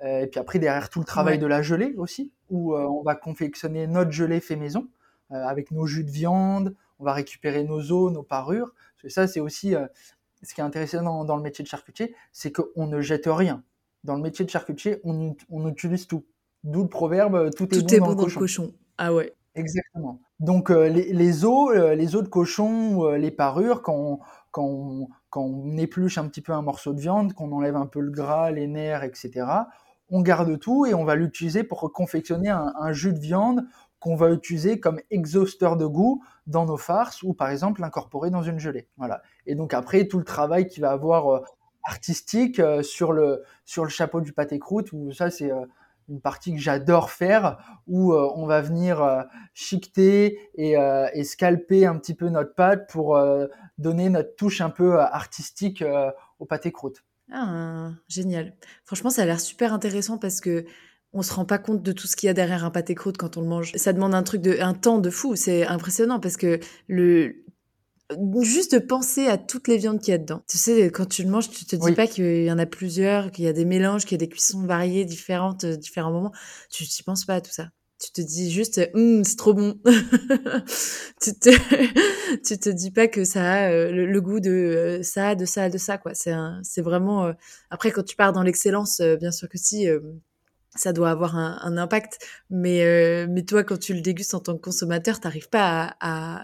et puis après derrière tout le travail de la gelée aussi, où on va confectionner notre gelée fait maison avec nos jus de viande, on va récupérer nos os, nos parures. ça, c'est aussi ce qui est intéressant dans, le métier de charcutier, c'est qu'on ne jette rien. Dans le métier de charcutier, on, on utilise tout. D'où le proverbe euh, tout est tout bon, dans, le, cochon. Ah ouais. Exactement. Donc euh, les, os, euh, les os de cochon, les parures, quand on, quand, quand on épluche un petit peu un morceau de viande, qu'on enlève un peu le gras, les nerfs, etc., on garde tout et on va l'utiliser pour confectionner un, jus de viande qu'on va utiliser comme exhausteur de goût dans nos farces ou par exemple l'incorporer dans une gelée. Voilà. Et donc après tout le travail qui va avoir euh, artistique euh, sur le sur le chapeau du pâté croûte où ça c'est euh, une partie que j'adore faire où on va venir chiqueter et, et, scalper un petit peu notre pâte pour donner notre touche un peu artistique au pâté croûte. Ah, génial. Franchement, ça a l'air super intéressant parce que on se rend pas compte de tout ce qu'il y a derrière un pâté croûte quand on le mange. Ça demande un truc de, un temps de fou. C'est impressionnant parce que le, juste de penser à toutes les viandes qu'il y a dedans. Tu sais, quand tu le manges, tu te dis pas qu'il y en a plusieurs, qu'il y a des mélanges, qu'il y a des cuissons variées, différentes, euh, différents moments. Tu n'y penses pas à tout ça. Tu te dis juste, hum, c'est trop bon. tu te, tu te dis pas que ça a euh, le, goût de euh, ça, de ça, de ça, quoi. C'est c'est vraiment, après, quand tu pars dans l'excellence, bien sûr que si, ça doit avoir un, impact. Mais, euh, mais toi, quand tu le dégustes en tant que consommateur, t'arrives pas à,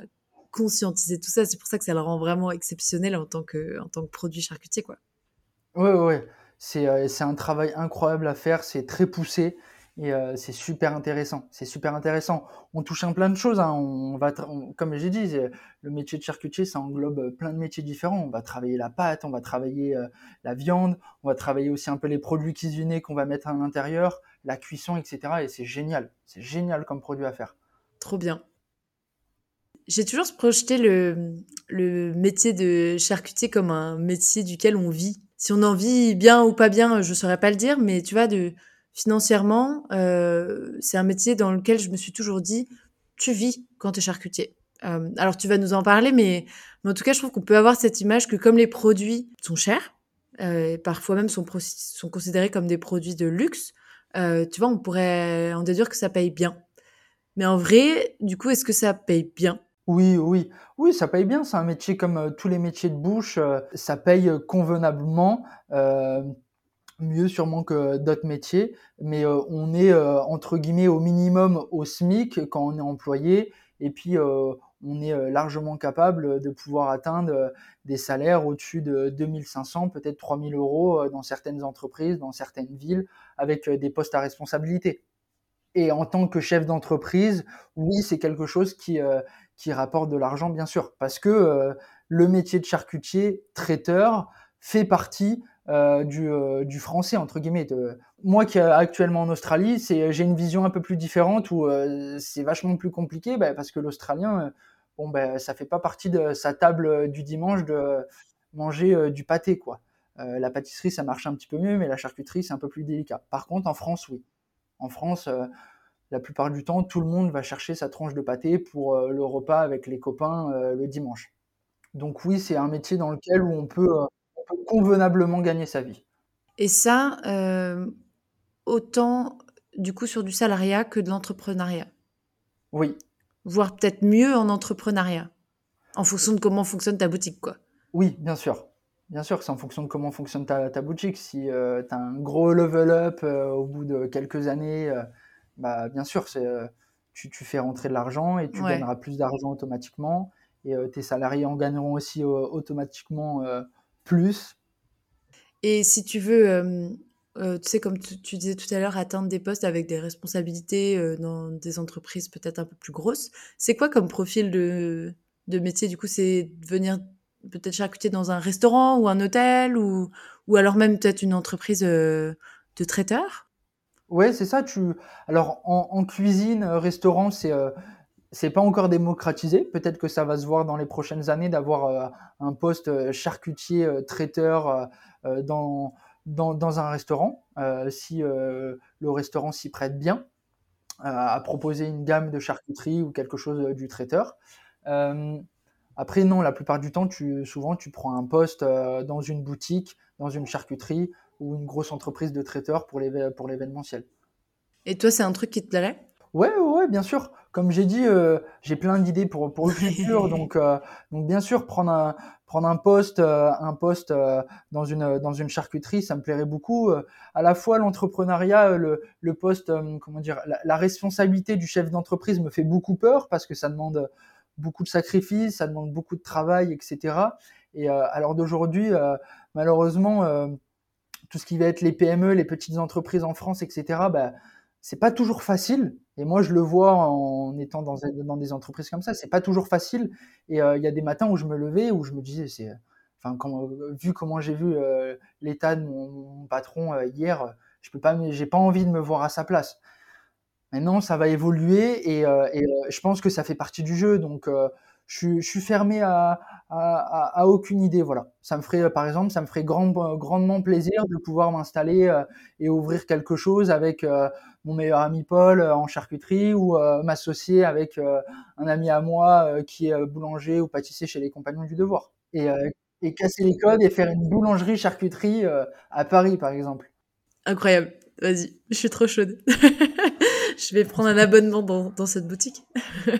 conscientiser tout ça. C'est pour ça que ça le rend vraiment exceptionnel en tant que, en tant que produit charcutier, quoi. Ouais, ouais. Euh, c'est un travail incroyable à faire. C'est très poussé. Et euh, c'est super intéressant. C'est super intéressant. On touche un plein de choses. Hein. On va, comme j'ai dit, le métier de charcutier, ça englobe euh, plein de métiers différents. On va travailler la pâte, on va travailler euh, la viande, on va travailler aussi un peu les produits cuisinés qu'on va mettre à l'intérieur, la cuisson, etc. Et c'est génial. C'est génial comme produit à faire. Trop bien. J'ai toujours projeté le, métier de charcutier comme un métier duquel on vit. Si on en vit bien ou pas bien, je saurais pas le dire, mais tu vois, de financièrement, euh, c'est un métier dans lequel je me suis toujours dit, tu vis quand tu es charcutier. Euh, alors tu vas nous en parler, mais, en tout cas, je trouve qu'on peut avoir cette image que comme les produits sont chers, euh, parfois même sont, considérés comme des produits de luxe, tu vois, on pourrait en déduire que ça paye bien. Mais en vrai, du coup, est-ce que ça paye bien? Oui, oui, oui, ça paye bien. C'est un métier comme tous les métiers de bouche. ça paye convenablement mieux sûrement que d'autres métiers, mais on est entre guillemets au minimum au SMIC quand on est employé, et puis on est largement capable de pouvoir atteindre des salaires au-dessus de 2500, peut-être 3000 euros dans certaines entreprises, dans certaines villes, avec des postes à responsabilité. Et en tant que chef d'entreprise, oui, c'est quelque chose qui, qui rapporte de l'argent, bien sûr, parce que le métier de charcutier, traiteur, fait partie euh, du, euh, du, français entre guillemets. moi qui est actuellement en Australie, c'est j'ai une vision un peu plus différente où euh, c'est vachement plus compliqué bah, parce que l'Australien, bon ben ça fait pas partie de sa table du dimanche de manger du pâté quoi. la pâtisserie ça marche un petit peu mieux, mais la charcuterie c'est un peu plus délicat. Par contre en France oui, en France la plupart du temps tout le monde va chercher sa tranche de pâté pour le repas avec les copains le dimanche. Donc oui c'est un métier dans lequel où on peut convenablement gagner sa vie. Et ça, euh, autant du coup sur du salariat que de l'entrepreneuriat. Oui. Voire peut-être mieux en entrepreneuriat, en fonction de comment fonctionne ta boutique, quoi. Oui, bien sûr. Bien sûr que c'est en fonction de comment fonctionne ta, boutique. Si euh, tu as un gros level up euh, au bout de quelques années, bah, bien sûr, c'est, tu, tu, fais rentrer de l'argent et tu gagneras plus d'argent automatiquement. Et tes salariés en gagneront aussi automatiquement plus. Et si tu veux, euh, euh, tu sais, comme tu, disais tout à l'heure, atteindre des postes avec des responsabilités euh, dans des entreprises peut-être un peu plus grosses, c'est quoi comme profil de, de métier? Du coup, c'est venir peut-être charcutier dans un restaurant ou un hôtel ou, ou alors même peut-être une entreprise de traiteur? Ouais, c'est ça. Tu alors en, en cuisine, restaurant, c'est c'est pas encore démocratisé. Peut-être que ça va se voir dans les prochaines années d'avoir euh, un poste euh, charcutier euh, traiteur dans, dans, un restaurant, si le restaurant s'y prête bien à proposer une gamme de charcuterie ou quelque chose du traiteur. après, non, la plupart du temps, tu, souvent, tu prends un poste dans une boutique, dans une charcuterie ou une grosse entreprise de traiteur pour l'événementiel. Et toi, c'est un truc qui te plairait? Ouais, ouais, bien sûr. Comme j'ai dit, euh, j'ai plein d'idées pour, pour le futur. donc, euh, donc, bien sûr, prendre un, prendre un poste, euh, un poste dans, une, dans une charcuterie, ça me plairait beaucoup. à la fois, l'entrepreneuriat, le, le poste, comment dire, la, responsabilité du chef d'entreprise me fait beaucoup peur parce que ça demande beaucoup de sacrifices, ça demande beaucoup de travail, etc. Et à l'heure d'aujourd'hui, malheureusement, tout ce qui va être les PME, les petites entreprises en France, etc., bah, c'est pas toujours facile. Et moi, je le vois en étant dans, des entreprises comme ça, c'est pas toujours facile. Et euh, il y a des matins où je me levais, où je me disais, c'est, enfin, vu comment j'ai vu euh, l'état de mon, patron euh, hier, je peux pas, j'ai pas envie de me voir à sa place. Maintenant, ça va évoluer et, et je pense que ça fait partie du jeu. Donc, je, suis fermé à, aucune idée. Voilà. Ça me ferait, par exemple, ça me ferait grandement plaisir de pouvoir m'installer euh, et ouvrir quelque chose avec euh, mon meilleur ami Paul euh, en charcuterie ou m'associer avec un ami à moi qui est boulanger ou pâtissier chez les Compagnons du Devoir. Et, et casser les codes et faire une boulangerie charcuterie à Paris, par exemple. Incroyable. Vas-y, je suis trop chaude. je vais prendre un abonnement dans, dans cette boutique.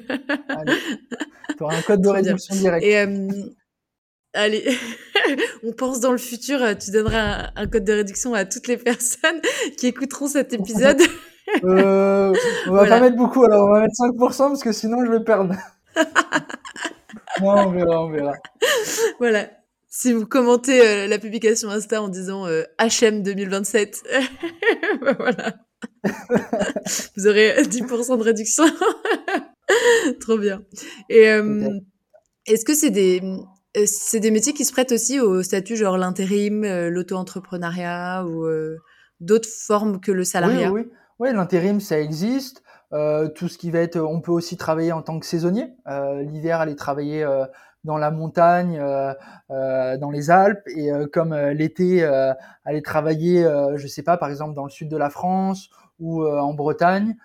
Tu auras un code de réduction direct. Et, euh, allez, on pense dans le futur, euh, tu donneras un, code de réduction à toutes les personnes qui écouteront cet épisode. euh, on va pas mettre beaucoup, alors on va mettre 5% parce que sinon je vais perdre. non, on verra, on verra. Voilà. Si vous commentez euh, la publication Insta en disant HM 2027, bah, voilà. vous aurez 10% de réduction. Trop bien. Et euh, est-ce que c'est des, euh, c'est des métiers qui se prêtent aussi au statut genre l'intérim, euh, l'auto-entrepreneuriat ou d'autres formes que le salariat? Oui, oui. oui l'intérim, ça existe. tout ce qui va être, on peut aussi travailler en tant que saisonnier. L'hiver, aller travailler dans la montagne, dans les Alpes, et comme l'été, aller travailler, je sais pas, par exemple dans le sud de la France ou en Bretagne.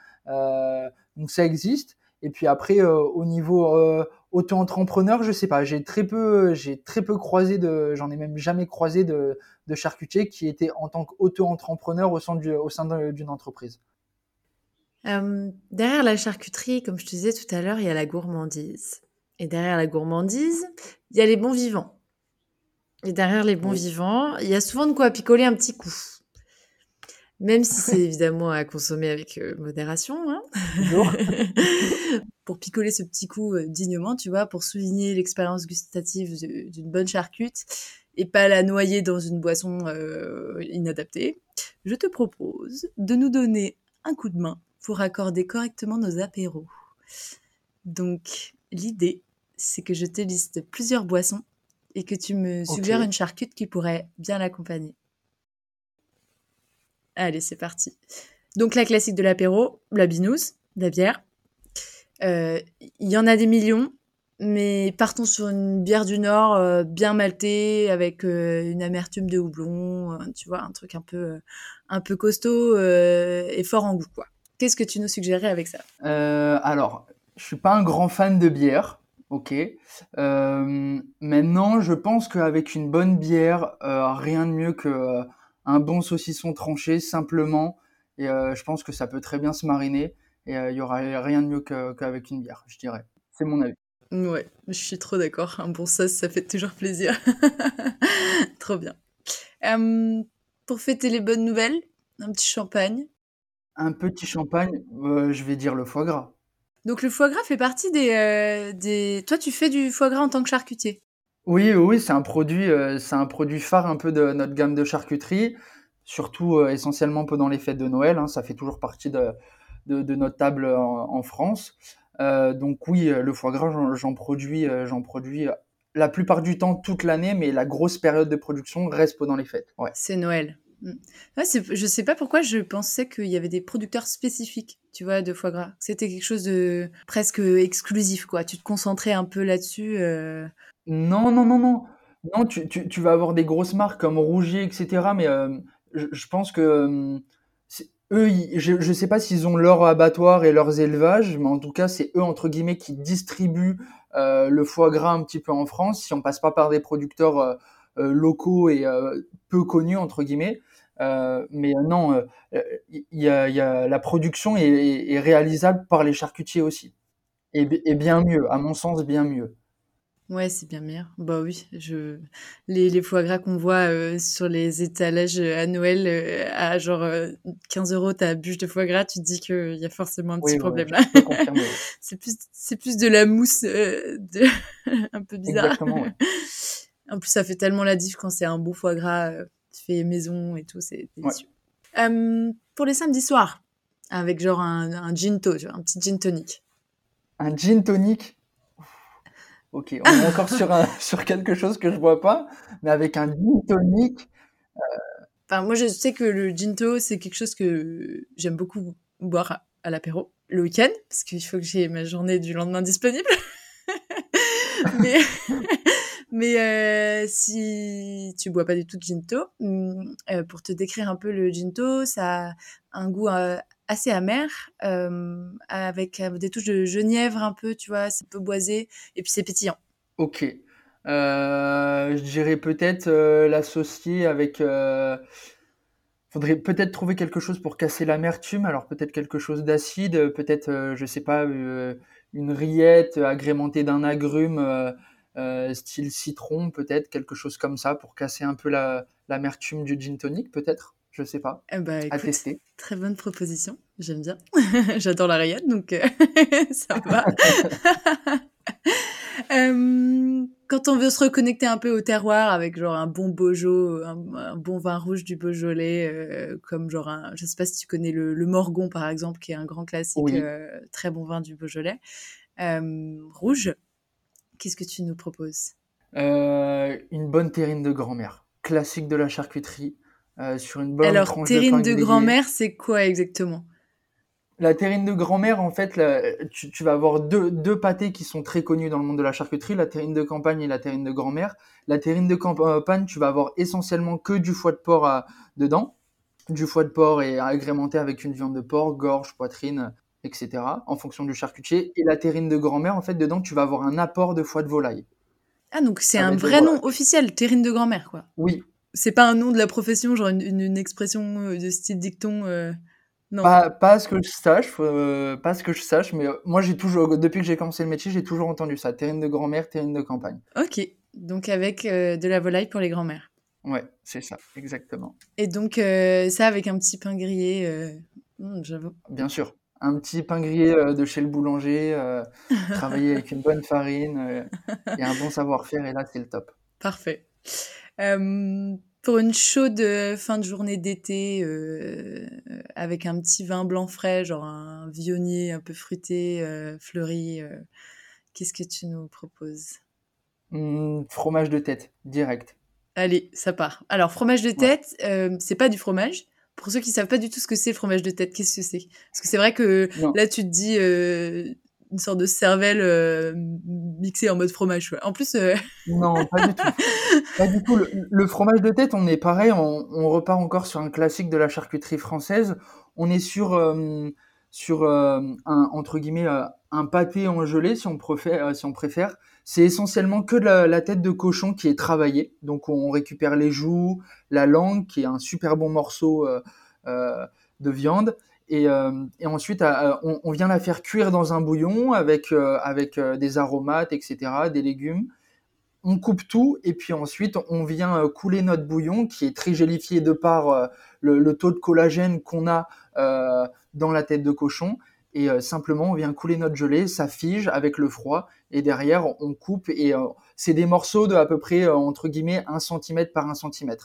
donc ça existe. Et puis après, euh, au niveau euh, auto-entrepreneur, je sais pas, j'ai très peu, j'ai très peu croisé de, j'en ai même jamais croisé de, de charcutier qui était en tant qu'auto-entrepreneur au sein du, au sein d'une entreprise. Euh, derrière la charcuterie, comme je te disais tout à l'heure, il y a la gourmandise. Et derrière la gourmandise, il y a les bons vivants. Et derrière les bons vivants, il y a souvent de quoi picoler un petit coup. Même si c'est évidemment à consommer avec euh, modération, hein. pour picoler ce petit coup euh, dignement, tu vois, pour souligner l'expérience gustative d'une bonne charcute et pas la noyer dans une boisson euh, inadaptée, je te propose de nous donner un coup de main pour accorder correctement nos apéros. Donc, l'idée, c'est que je te liste plusieurs boissons et que tu me suggères une charcute qui pourrait bien l'accompagner. Allez, c'est parti. Donc la classique de l'apéro, la binouse, la bière. Euh, il y en a des millions, mais partons sur une bière du Nord euh, bien maltée avec euh, une amertume de houblon, tu vois, un truc un peu, costaud et fort en goût, quoi. Qu'est-ce que tu nous suggérerais avec ça? Alors, je suis pas un grand fan de bière. Ok. maintenant, je pense qu'avec une bonne bière, rien de mieux que un bon saucisson tranché simplement. Et euh, je pense que ça peut très bien se mariner. Et euh, il y aura rien de mieux qu'avec une bière, je dirais. C'est mon avis. Ouais, je suis trop d'accord. Un bon sauce, ça fait toujours plaisir. trop bien. pour fêter les bonnes nouvelles, un petit champagne. Un petit champagne, euh, je vais dire le foie gras. Donc le foie gras fait partie des, des... Toi, tu fais du foie gras en tant que charcutier? Oui, oui, c'est un produit, euh, c'est un produit phare un peu de notre gamme de charcuterie, surtout euh, essentiellement pendant les fêtes de Noël. Hein, ça fait toujours partie de, notre table en, France. Euh, donc oui, le foie gras, j'en produis, j'en produis la plupart du temps toute l'année, mais la grosse période de production reste pendant les fêtes. C'est Noël. Mm. Ouais, je sais pas pourquoi je pensais qu'il y avait des producteurs spécifiques, tu vois, de foie gras. C'était quelque chose de presque exclusif, quoi. Tu te concentrais un peu là-dessus. Non, non, non, non. Non, tu, tu, tu vas avoir des grosses marques comme Rougier, etc. Mais euh, je, pense que euh, eux, je ne sais pas s'ils ont leur abattoir et leurs élevages, mais en tout cas, c'est eux, entre guillemets, qui distribuent euh, le foie gras un petit peu en France, si on passe pas par des producteurs locaux et peu connus, entre guillemets. mais non, il y a, la production est, réalisable par les charcutiers aussi. Et bien mieux, à mon sens, bien mieux. Ouais, c'est bien meilleur. Bah oui, je les, les foie gras qu'on voit euh, sur les étalages euh, à Noël euh, à genre 15 euros ta bûche de foie gras, tu te dis qu'il y a forcément un petit problème là. c'est plus c'est plus de la mousse de... un peu bizarre. Exactement, ouais. En plus, ça fait tellement la diff quand c'est un beau foie gras fait maison et tout, c'est délicieux. pour les samedis soirs, avec genre un, un gin to, un petit gin tonic. Un gin tonic? Ok, on est encore sur, quelque chose que je vois pas, mais avec un gin tonic. Euh, enfin, moi, je sais que le gin to, c'est quelque chose que j'aime beaucoup boire à, l'apéro le week-end, parce qu'il faut que j'ai ma journée du lendemain disponible. mais mais euh, si tu bois pas du tout de ginto, mm, euh, pour te décrire un peu le ginto, ça a un goût assez amer, avec des touches de genièvre un peu, tu vois, c'est un peu boisé, et puis c'est pétillant. Ok. Euh, je dirais peut-être l'associer avec... faudrait peut-être trouver quelque chose pour casser l'amertume, alors peut-être quelque chose d'acide, peut-être, je sais pas, une rillette agrémentée d'un agrume style citron, peut-être, quelque chose comme ça, pour casser un peu l'amertume du gin tonic, peut-être? Je sais pas. Eh ben, à tester. Très bonne proposition, j'aime bien. J'adore la rayette, donc euh, ça va. Euh, quand on veut se reconnecter un peu au terroir avec genre un bon Beaujolais, un, bon vin rouge du Beaujolais, euh, comme genre un, je sais pas si tu connais le, Morgon par exemple, qui est un grand classique, très bon vin du Beaujolais, rouge. Qu'est-ce que tu nous proposes? Une bonne terrine de grand-mère, classique de la charcuterie. Euh, sur une bonne Alors, terrine de, grand-mère, c'est quoi exactement? La terrine de grand-mère, en fait, tu, vas avoir deux, deux pâtés qui sont très connus dans le monde de la charcuterie, la terrine de campagne et la terrine de grand-mère. La terrine de campagne, tu vas avoir essentiellement que du foie de porc euh, dedans. Du foie de porc est agrémenté avec une viande de porc, gorge, poitrine, etc. en fonction du charcutier. Et la terrine de grand-mère, en fait, dedans, tu vas avoir un apport de foie de volaille. Ah, donc c'est un vrai nom officiel, terrine de grand-mère, quoi. Oui, c'est pas un nom de la profession, genre une, expression euh, de style dicton. Euh, non. Pas, pas ce que je sache, euh, pas ce que je sache, mais moi j'ai toujours, depuis que j'ai commencé le métier, j'ai toujours entendu ça. Terrine de grand-mère, terrine de campagne. Ok, donc avec de la volaille pour les grand-mères. Ouais, c'est ça, exactement. Et donc, ça avec un petit pain grillé, hmm, j'avoue. Bien sûr. Un petit pain grillé de chez le boulanger, travailler avec une bonne farine et un bon savoir-faire, et là, c'est le top. Parfait. Pour une chaude euh, fin de journée d'été, euh, avec un petit vin blanc frais, genre un vionnier un peu fruité, euh, fleuri, euh, qu'est-ce que tu nous proposes? Hmm, fromage de tête, direct. Allez, ça part. Alors, fromage de Ouais. tête, euh, c'est pas du fromage. Pour ceux qui savent pas du tout ce que c'est le fromage de tête, qu'est-ce que c'est? Parce que c'est vrai que Non. là, tu te dis euh, une sorte de cervelle euh, mixée en mode fromage. ouais. En plus, euh, Non, pas du tout. Pas du tout. Le, le fromage de tête, on est pareil, on, on repart encore sur un classique de la charcuterie française. On est sur, euh, sur un, entre guillemets, un pâté en gelée, si on préfère. si on préfère. C'est essentiellement que de la, la tête de cochon qui est travaillée. Donc on récupère les joues, la langue, qui est un super bon morceau de viande. Et, euh, et ensuite, on, vient la faire cuire dans un bouillon avec, euh, avec euh, des aromates, etc., des légumes on coupe tout et puis ensuite on vient couler notre bouillon qui est très gélifié de par le, taux de collagène qu'on a euh, dans la tête de cochon et simplement on vient couler notre gelée, ça fige avec le froid et derrière on coupe et c'est des morceaux de à peu près entre guillemets 1 cm par 1 cm.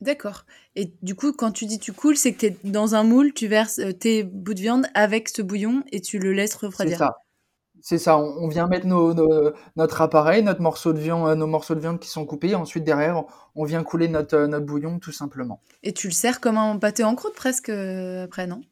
D'accord. Et du coup, quand tu dis tu coules, c'est que t'es dans un moule, tu verses euh, tes bouts de viande avec ce bouillon et tu le laisses C'est refroidir. ça. C'est ça, on, on vient mettre nos, nos- notre appareil, notre morceau de viande, euh, nos morceaux de viande qui sont coupés, ensuite derrière, on vient couler notre, euh, notre bouillon tout simplement. Et tu le sers comme un pâté en croûte presque après, non?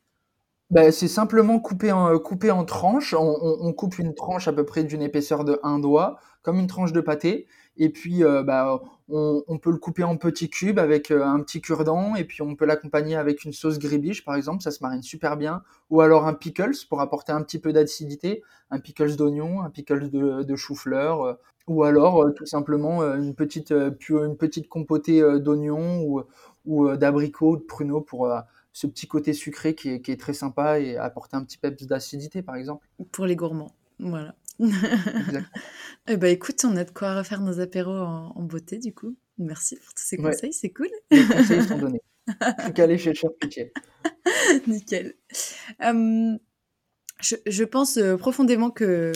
Ben, c'est simplement coupé en, coupé en tranches. On, on- on coupe une tranche à peu près d'une épaisseur de un doigt, comme une tranche de pâté. Et puis, euh, bah, on, peut le couper en petits cubes avec euh, un petit cure-dent. Et puis, on peut l'accompagner avec une sauce gribiche, par exemple. Ça se marine super bien. Ou alors un pickles pour apporter un petit peu d'acidité. Un pickles d'oignon, un pickles de, de chou-fleur. euh, ou alors, tout simplement, une petite, une petite compotée d'oignons ou, ou d'abricots, de pruneaux pour, ce petit côté sucré qui est, qui est très sympa et apporter un petit peps d'acidité, par exemple. Pour les gourmands. Voilà. Eh ben écoute, on a de quoi refaire nos apéros en, en beauté du coup. Merci pour tous ces Ouais. conseils, c'est cool. Les conseils sont donnés. Plus qu'aller chez le charcutier. Nickel. Je, je pense euh, profondément que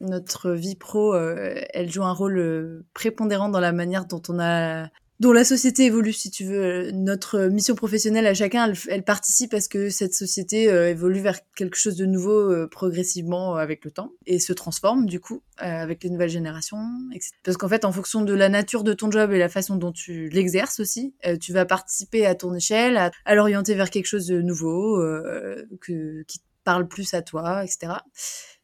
notre vie pro, euh, elle joue un rôle euh, prépondérant dans la manière dont on a, dont la société évolue, si tu veux. Notre mission professionnelle à chacun, elle, participe à ce que cette société euh, évolue vers quelque chose de nouveau euh, progressivement euh, avec le temps et se transforme du coup avec les nouvelles générations. etc. Parce qu'en fait, en fonction de la nature de ton job et la façon dont tu l'exerces aussi, tu vas participer à ton échelle, à, l'orienter vers quelque chose de nouveau, que, qui parle plus à toi, etc.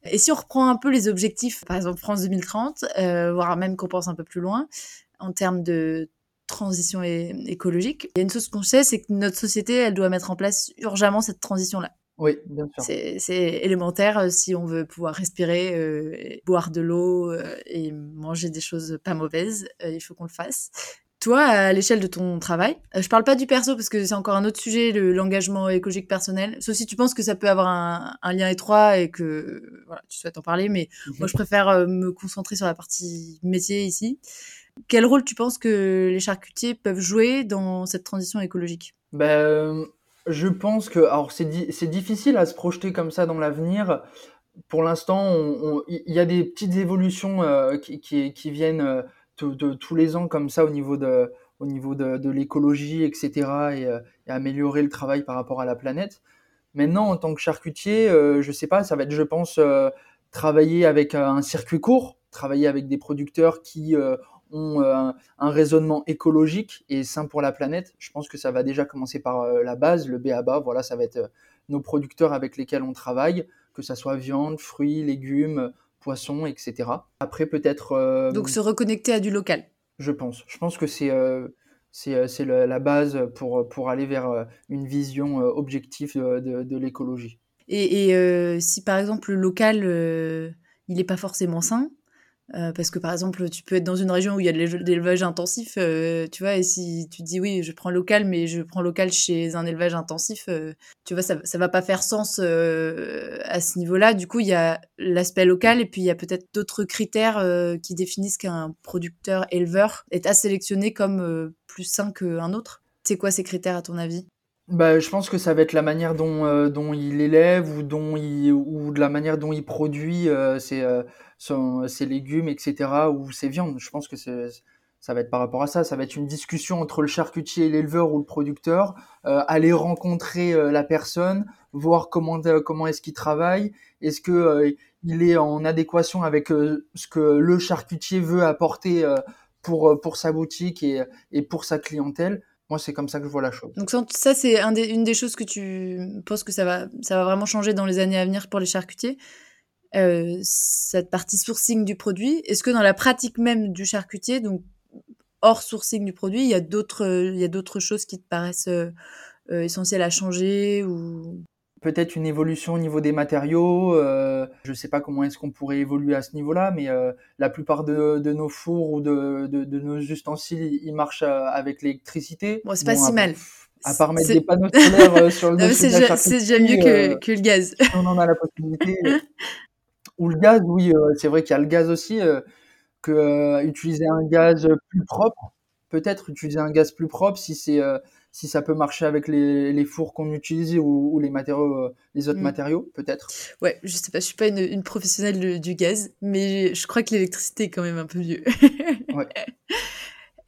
Et si on reprend un peu les objectifs, par exemple France 2030, euh, voire même qu'on pense un peu plus loin, en termes de transition écologique, il y a une chose qu'on sait, c'est que notre société, elle doit mettre en place urgemment cette transition-là. Oui, bien sûr. C'est élémentaire euh, si on veut pouvoir respirer, euh, boire de l'eau euh, et manger des choses pas mauvaises, euh, il faut qu'on le fasse. Toi, à l'échelle de ton travail, euh, je parle pas du perso parce que c'est encore un autre sujet, le- l'engagement écologique personnel. Sauf si tu penses que ça peut avoir un, un lien étroit et que voilà, tu souhaites en parler, mais moi je préfère me concentrer sur la partie métier ici. Quel rôle tu penses que les charcutiers peuvent jouer dans cette transition écologique? Ben, je pense que, alors c'est di- c'est difficile à se projeter comme ça dans l'avenir. Pour l'instant, il y a des petites évolutions euh, qui, viennent euh, de, tous les ans comme ça au niveau de, l'écologie, etc. Et, euh, et améliorer le travail par rapport à la planète. Maintenant, en tant que charcutier, euh, je sais pas, ça va être, je pense, travailler avec un circuit court, travailler avec des producteurs qui ont euh, un, un raisonnement écologique et sain pour la planète. Je pense que ça va déjà commencer par euh, la base, le B.A.B.A. Voilà, ça va être euh, nos producteurs avec lesquels on travaille, que ça soit viande, fruits, légumes, poissons, etc. Après, peut-être. euh, Donc se reconnecter à du local. je pense. Je pense que c'est euh, c'est la base pour, pour aller vers une vision objective de, de, de l'écologie. Et, et, euh, si par exemple le local, il n'est pas forcément sain, Euh, parce que par exemple, tu peux être dans une région où il y a de l'élevage intensif, euh, tu vois, et si tu dis oui, je prends local, mais je prends local chez un élevage intensif, euh, tu vois, ça, ça va pas faire sens à ce niveau-là. Du coup, il y a l'aspect local et puis il y a peut-être d'autres critères qui définissent qu'un producteur éleveur est à sélectionner comme plus sain qu'un autre. C'est quoi ces critères à ton avis? Bah, je pense que ça va être la manière dont, dont il élève ou, dont il, ou de la manière dont il produit ses, ses légumes, etc., ou ses viandes. Je pense que ça va être par rapport à ça. Ça va être une discussion entre le charcutier et l'éleveur ou le producteur, euh, aller rencontrer euh, la personne, voir comment euh, comment est-ce qu'il travaille, est-ce que il est en adéquation avec ce que le charcutier veut apporter pour pour sa boutique et, et pour sa clientèle? Moi, c'est comme ça que je vois la chose. Donc ça, c'est un une des choses que tu penses que ça va, vraiment changer dans les années à venir pour les charcutiers. Euh, cette partie sourcing du produit Est-ce que dans la pratique même du charcutier, donc hors sourcing du produit, il y a d'autres, il y a d'autres choses qui te paraissent euh, euh, essentielles à changer ou peut-être une évolution au niveau des matériaux. je ne sais pas comment est-ce qu'on pourrait évoluer à ce niveau-là, mais la plupart de, de, nos fours ou de, de, de, nos ustensiles, ils marchent avec l'électricité. Bon, c'est pas si mal. À part mettre des panneaux solaires sur le dessus C'est déjà mieux que, que, le gaz. On en a la possibilité. Ou le gaz, oui, euh, c'est vrai qu'il y a le gaz aussi, euh, que euh, utiliser un gaz plus propre, peut-être utiliser un gaz plus propre si c'est si ça peut marcher avec les, les fours qu'on utilise ou, les matériaux, les autres mmh. matériaux, peut-être. Ouais, je sais pas, je suis pas une, une professionnelle du gaz, mais je crois que l'électricité est quand même un peu mieux. ouais.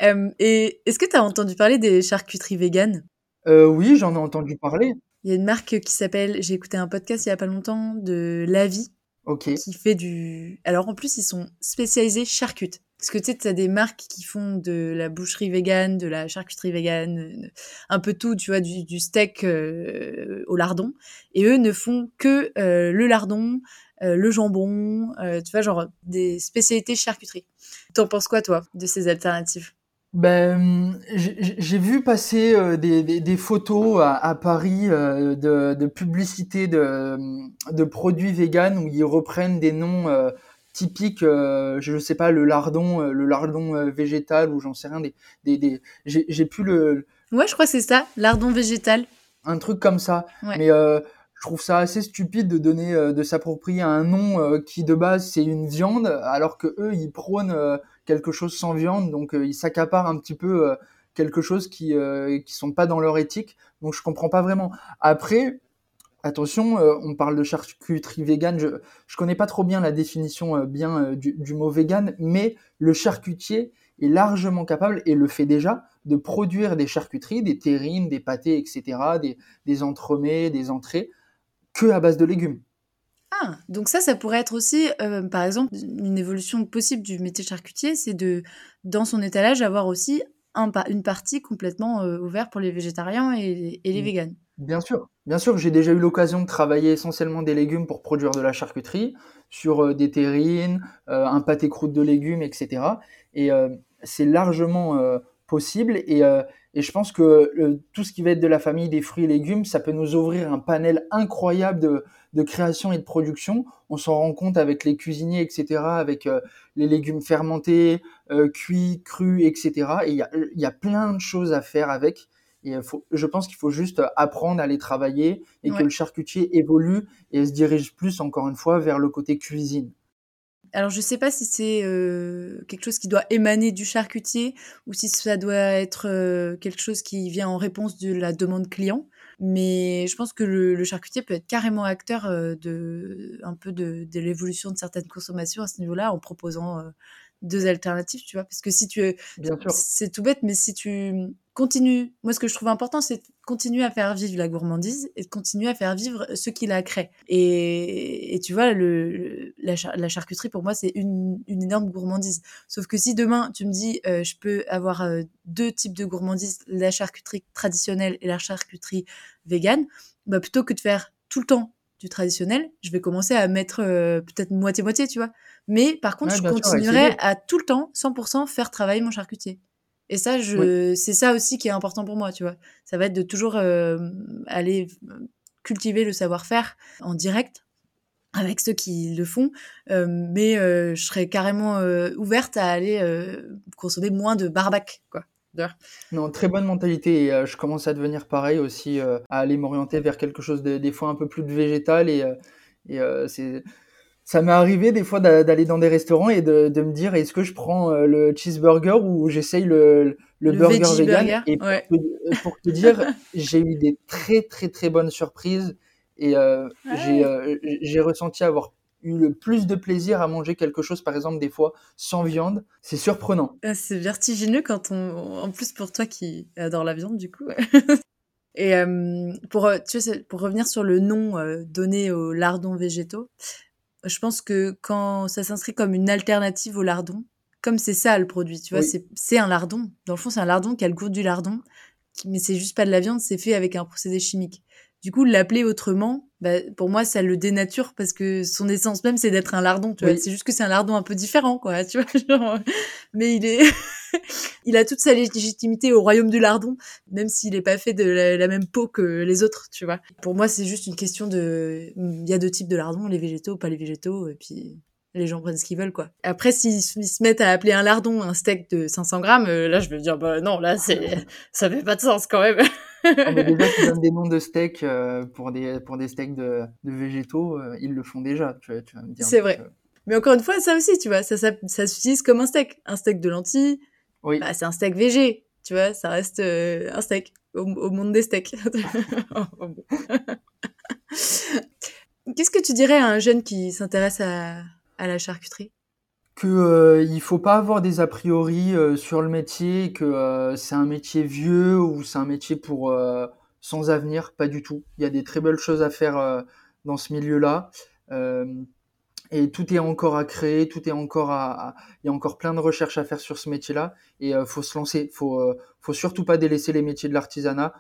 et est-ce que tu as entendu parler des charcuteries véganes? Euh, Oui, j'en ai entendu parler. Il y a une marque qui s'appelle, j'ai écouté un podcast il y a pas longtemps de La Vie, qui fait du. Alors en plus, ils sont spécialisés charcutes. Parce que tu sais, as des marques qui font de la boucherie végane, de la charcuterie végane, un peu tout, tu vois, du, steak euh, au lardon. Et eux ne font que euh, le lardon, euh, le jambon, tu vois, genre des spécialités charcuterie. T'en penses quoi, toi, de ces alternatives? Ben, j'ai vu passer des, photos à, Paris de, de publicité de, de produits véganes où ils reprennent des noms euh, typiques, je ne sais pas, le lardon, le lardon végétal ou j'en sais rien. Des, des, des j'ai plus le. Ouais, je crois que c'est ça, lardon végétal. Un truc comme ça. Mais je trouve ça assez stupide de donner, de s'approprier un nom qui de base c'est une viande, alors que eux ils prônent quelque chose sans viande, donc euh, ils s'accaparent un petit peu euh, quelque chose qui euh, qui sont pas dans leur éthique. Donc je comprends pas vraiment. Après, attention, on parle de charcuterie vegan. Je je connais pas trop bien la définition bien du, du, mot vegan, mais le charcutier est largement capable et le fait déjà de produire des charcuteries, des terrines, des pâtés, etc., des des entremets, des entrées que à base de légumes. Ah, donc ça, ça pourrait être aussi, euh, par exemple, une évolution possible du métier charcutier, c'est de, dans son étalage, avoir aussi un, une partie complètement euh, ouverte pour les végétariens et, et les mmh. véganes. Bien sûr, bien sûr, j'ai déjà eu l'occasion de travailler essentiellement des légumes pour produire de la charcuterie, sur euh, des terrines, un pâté croûte de légumes, etc. Et c'est largement possible et, et je pense que tout ce qui va être de la famille des fruits et légumes, ça peut nous ouvrir un panel incroyable de, de création et de production. On s'en rend compte avec les cuisiniers, etc., avec euh, les légumes fermentés, euh, cuits, crus, etc. Et il y a, y a, plein de choses à faire avec. Et faut, je pense qu'il faut juste apprendre à les travailler et que le charcutier évolue et se dirige plus, encore une fois, vers le côté cuisine. Alors, je ne sais pas si c'est euh, quelque chose qui doit émaner du charcutier ou si ça doit être quelque chose qui vient en réponse de la demande client. Mais je pense que le, charcutier peut être carrément acteur euh, de un peu de, de l'évolution de certaines consommations à ce niveau-là en proposant euh, deux alternatives, tu vois. Parce que si tu c'est tout bête, mais si tu continues, moi ce que je trouve important, c'est de continuer à faire vivre la gourmandise et de continuer à faire vivre ce qui la crée. Et, et tu vois, le, la, charcuterie pour moi c'est une, une, énorme gourmandise. Sauf que si demain tu me dis, euh, je peux avoir euh, deux types de gourmandise, la charcuterie traditionnelle et la charcuterie végane, bah plutôt que de faire tout le temps du traditionnel, je vais commencer à mettre euh, peut-être moitié-moitié, tu vois. Mais par contre, je continuerai à tout le temps, 100%, faire travailler mon charcutier. Et ça, je, c'est ça aussi qui est important pour moi, tu vois. Ça va être de toujours euh, aller cultiver le savoir-faire en direct avec ceux qui le font, mais je serais carrément ouverte à aller consommer moins de barbac, quoi. Non, très bonne mentalité. Et, je commence à devenir pareil aussi, à aller m'orienter vers quelque chose de, des fois un peu plus de végétal. Et, et c'est ça m'est arrivé des fois d'aller dans des restaurants et de, de me dire est-ce que je prends euh, le cheeseburger ou j'essaye le, le, burger vegan. Et pour, te, dire, j'ai eu des très très très bonnes surprises et euh, euh, j'ai ressenti avoir eu le plus de plaisir à manger quelque chose, par exemple, des fois sans viande. C'est surprenant. C'est vertigineux quand on. En plus, pour toi qui adore la viande, du coup. Et pour, tu sais, pour revenir sur le nom donné aux lardons végétaux, je pense que quand ça s'inscrit comme une alternative au lardon, comme c'est ça le produit, tu vois, c'est un lardon. Dans le fond, c'est un lardon qui a le goût du lardon, mais c'est juste pas de la viande, c'est fait avec un procédé chimique. Du coup, l'appeler autrement, bah, pour moi, ça le dénature parce que son essence même, c'est d'être un lardon. Tu vois, c'est juste que c'est un lardon un peu différent, quoi. Tu vois, mais il est, il a toute sa légitimité au royaume du lardon, même s'il n'est pas fait de la, même peau que les autres. Tu vois. Pour moi, c'est juste une question de, il y a deux types de lardons, les végétaux, pas les végétaux, et puis les gens prennent ce qu'ils veulent, quoi. Après, s'ils se mettent à appeler un lardon un steak de 500 grammes, euh, là, je vais dire, bah non, là, c'est, ça fait pas de sens quand même. Ah, mais déjà, tu donnes des noms de steaks euh, pour des pour des steaks de, de végétaux, euh, ils le font déjà. Tu, tu vas me dire. C'est vrai. Mais encore une fois, ça aussi, tu vois, ça, ça, ça s'utilise comme un steak. Un steak de lentilles, oui. bah, c'est un steak végé. Tu vois, ça reste un steak au, au, monde des steaks. Qu'est-ce que tu dirais à un jeune qui s'intéresse à, à la charcuterie? Que euh, il faut pas avoir des a priori euh, sur le métier, que euh, c'est un métier vieux ou c'est un métier pour euh, sans avenir, pas du tout. Il y a des très belles choses à faire dans ce milieu-là. et tout est encore à créer, tout est encore à, il y a encore plein de recherches à faire sur ce métier-là. Et faut se lancer, faut faut surtout pas délaisser les métiers de l'artisanat.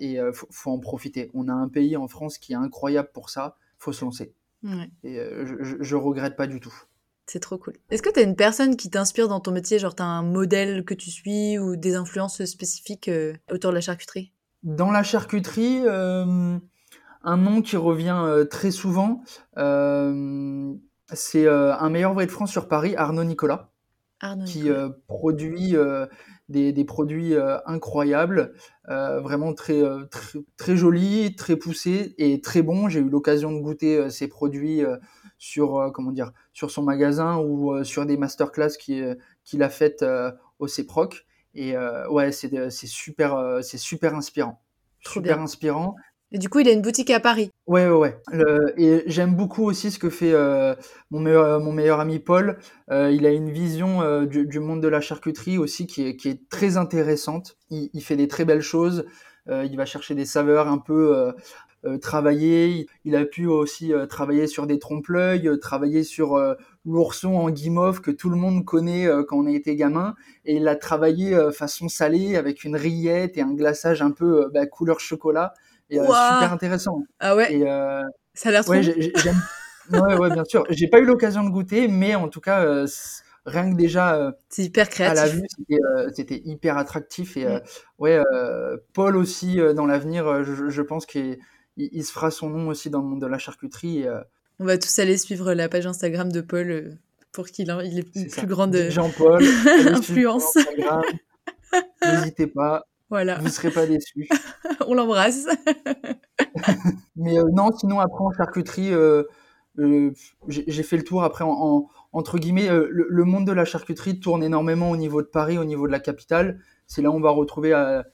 et faut, faut en profiter. On a un pays en France qui est incroyable pour ça. Faut se lancer. Et euh, je, je, regrette pas du tout. C'est trop cool. Est-ce que tu as une personne qui t'inspire dans ton métier? Genre, tu as un modèle que tu suis ou des influences spécifiques euh, autour de la charcuterie? Dans la charcuterie, euh, un nom qui revient très souvent, c'est un meilleur vrai de France sur Paris, Arnaud Nicolas, Arnaud qui produit des, des produits euh, incroyables, euh, vraiment très, euh, très, très jolis, très poussés et très bons. J'ai eu l'occasion de goûter ces produits sur comment dire sur son magasin ou sur des masterclass qu'il qui a faites au CEPROC. Et ouais, c'est super, c'est super inspirant. Trop super bien. inspirant. Et du coup, il a une boutique à Paris. Ouais, ouais, ouais. Le, et j'aime beaucoup aussi ce que fait euh, mon, meilleur, mon meilleur ami Paul. Euh, il a une vision euh, du, du, monde de la charcuterie aussi qui est, qui est très intéressante. Il, il fait des très belles choses. Euh, il va chercher des saveurs un peu euh, travaillées. Il, a pu aussi travailler sur des trompe-l'œil, travailler sur l'ourson en guimauve que tout le monde connaît quand on a été gamin. Et il a travaillé façon salée avec une rillette et un glaçage un peu bah, couleur chocolat et euh, super intéressant. Ah ouais. Et, euh, ça a l'air. Ouais, j'aime. ouais, ouais, bien sûr. J'ai pas eu l'occasion de goûter, mais en tout cas, euh, rien que déjà c'est hyper créatif. à la vue, c'était hyper attractif. Et mm. ouais, Paul aussi dans l'avenir, je, je, pense qu'il il se fera son nom aussi dans le monde de la charcuterie. Et, On va tous aller suivre la page Instagram de Paul pour qu'il ait il est, plus grande Jean-Paul influence. N'hésitez pas. Voilà. Vous ne serez pas déçus. On l'embrasse. Mais euh, non, sinon après en charcuterie, euh, euh, j'ai fait le tour après en, entre guillemets, le, monde de la charcuterie tourne énormément au niveau de Paris, au niveau de la capitale. C'est là où on va retrouver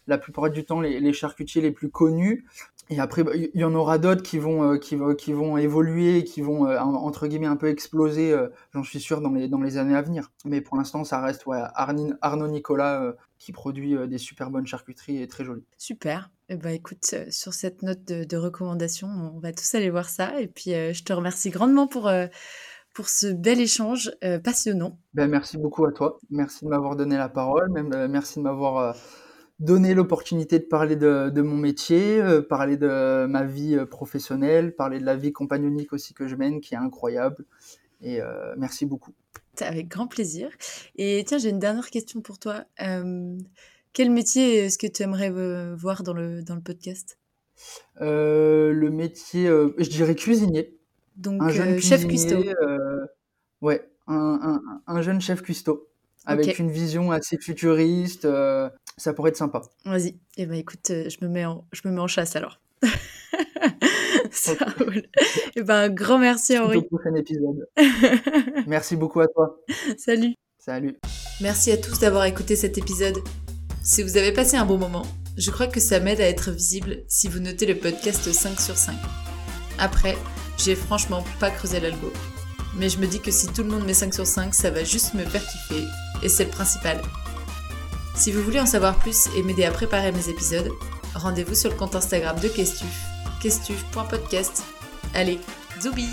la plupart du temps les, charcutiers les plus connus. Et après, bah, il y en aura d'autres qui vont, qui, qui vont évoluer, qui vont entre guillemets un peu exploser. J'en suis sûr dans les dans les années à venir. Mais pour l'instant, ça reste Arnaud Nicolas qui produit des super bonnes charcuteries et très jolies. Super. Eh ben, écoute, euh, sur cette note de, recommandation, on va tous aller voir ça. Et puis, euh, je te remercie grandement pour, euh, pour ce bel échange passionnant. Ben, merci beaucoup à toi. Merci de m'avoir donné la parole. Même, merci de m'avoir donné l'opportunité de parler de, de mon métier, parler de ma vie professionnelle, parler de la vie compagnonique aussi que je mène, qui est incroyable. Et merci beaucoup. Avec grand plaisir. Et tiens, j'ai une dernière question pour toi. Quel métier est-ce que tu aimerais euh, voir dans le, dans le podcast? Euh, Le métier, euh, je dirais cuisinier. Donc, Un jeune euh, chef cuisinier, cuistot. euh, ouais, un, un- un jeune chef cuistot avec une vision assez futuriste. euh, ça pourrait être sympa. Vas-y. Eh ben écoute, je me mets en, je me mets en chasse alors. Ça roule. Eh ben un grand merci Suite au Henri. prochain épisode. Merci beaucoup à toi. Salut. Salut. Merci à tous d'avoir écouté cet épisode. Si vous avez passé un bon moment, je crois que ça m'aide à être visible si vous notez le podcast 5 sur 5. Après, j'ai franchement pas creusé l'algo. Mais je me dis que si tout le monde met 5 sur 5, ça va juste me faire kiffer, et c'est le principal. Si vous voulez en savoir plus et m'aider à préparer mes épisodes, rendez-vous sur le compte Instagram de Questuf, questuf.podcast. Allez, zoubi